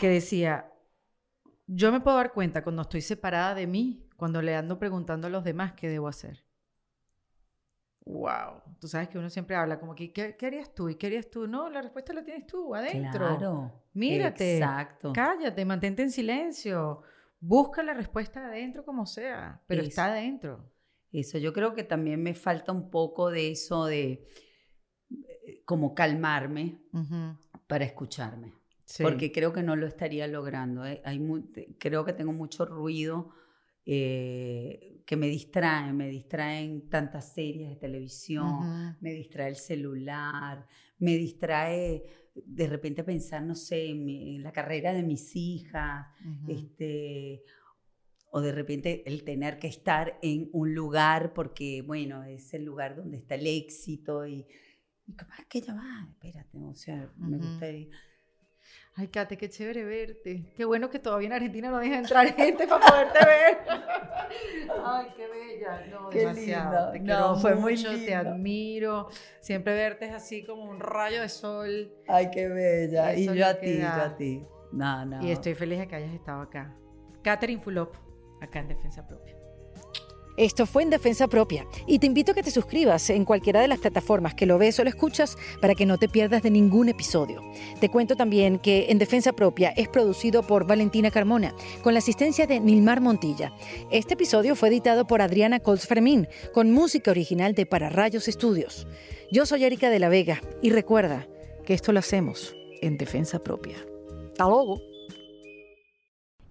Speaker 1: que decía, yo me puedo dar cuenta cuando estoy separada de mí, cuando le ando preguntando a los demás qué debo hacer. Wow, tú sabes que uno siempre habla como que, ¿qué, qué harías tú? ¿Y qué harías tú? No, la respuesta la tienes tú, adentro.
Speaker 2: Claro.
Speaker 1: Mírate.
Speaker 2: Exacto.
Speaker 1: Cállate, mantente en silencio. Busca la respuesta adentro como sea, pero
Speaker 2: Eso.
Speaker 1: está adentro.
Speaker 2: Eso, yo creo que también me falta un poco de eso de eh, como calmarme para escucharme.
Speaker 1: sí.
Speaker 2: Porque creo que no lo estaría logrando. ¿eh? Hay te- creo que tengo mucho ruido eh, que me distraen, me distraen tantas series de televisión, me distrae el celular, me distrae de repente pensar, no sé, en, mi- en la carrera de mis hijas, este, o de repente el tener que estar en un lugar porque, bueno, es el lugar donde está el éxito y, y capaz que ya va, espérate, o sea, me
Speaker 1: Ujú. Ay, Kate, qué chévere verte. Qué bueno que todavía en Argentina no deja entrar (laughs) gente para poderte ver. Ay, qué bella. No,
Speaker 2: Qué
Speaker 1: demasiado.
Speaker 2: lindo.
Speaker 1: Te
Speaker 2: No, fue muy
Speaker 1: mucho, te
Speaker 2: lindo.
Speaker 1: admiro. Siempre verte es así como un rayo de sol.
Speaker 2: Ay, qué bella. Y yo a ti, yo a ti. No, no.
Speaker 1: Y estoy feliz de que hayas estado acá. Catherine Fulop, acá en Defensa Propia.
Speaker 3: Esto fue en Defensa Propia y te invito a que te suscribas en cualquiera de las plataformas que lo ves o lo escuchas para que no te pierdas de ningún episodio. Te cuento también que En Defensa Propia es producido por Valentina Carmona con la asistencia de Nilmar Montilla. Este episodio fue editado por Adriana Colts Fermín con música original de Para Rayos Estudios. Yo soy Erika de la Vega y recuerda que esto lo hacemos en Defensa Propia. Hasta luego.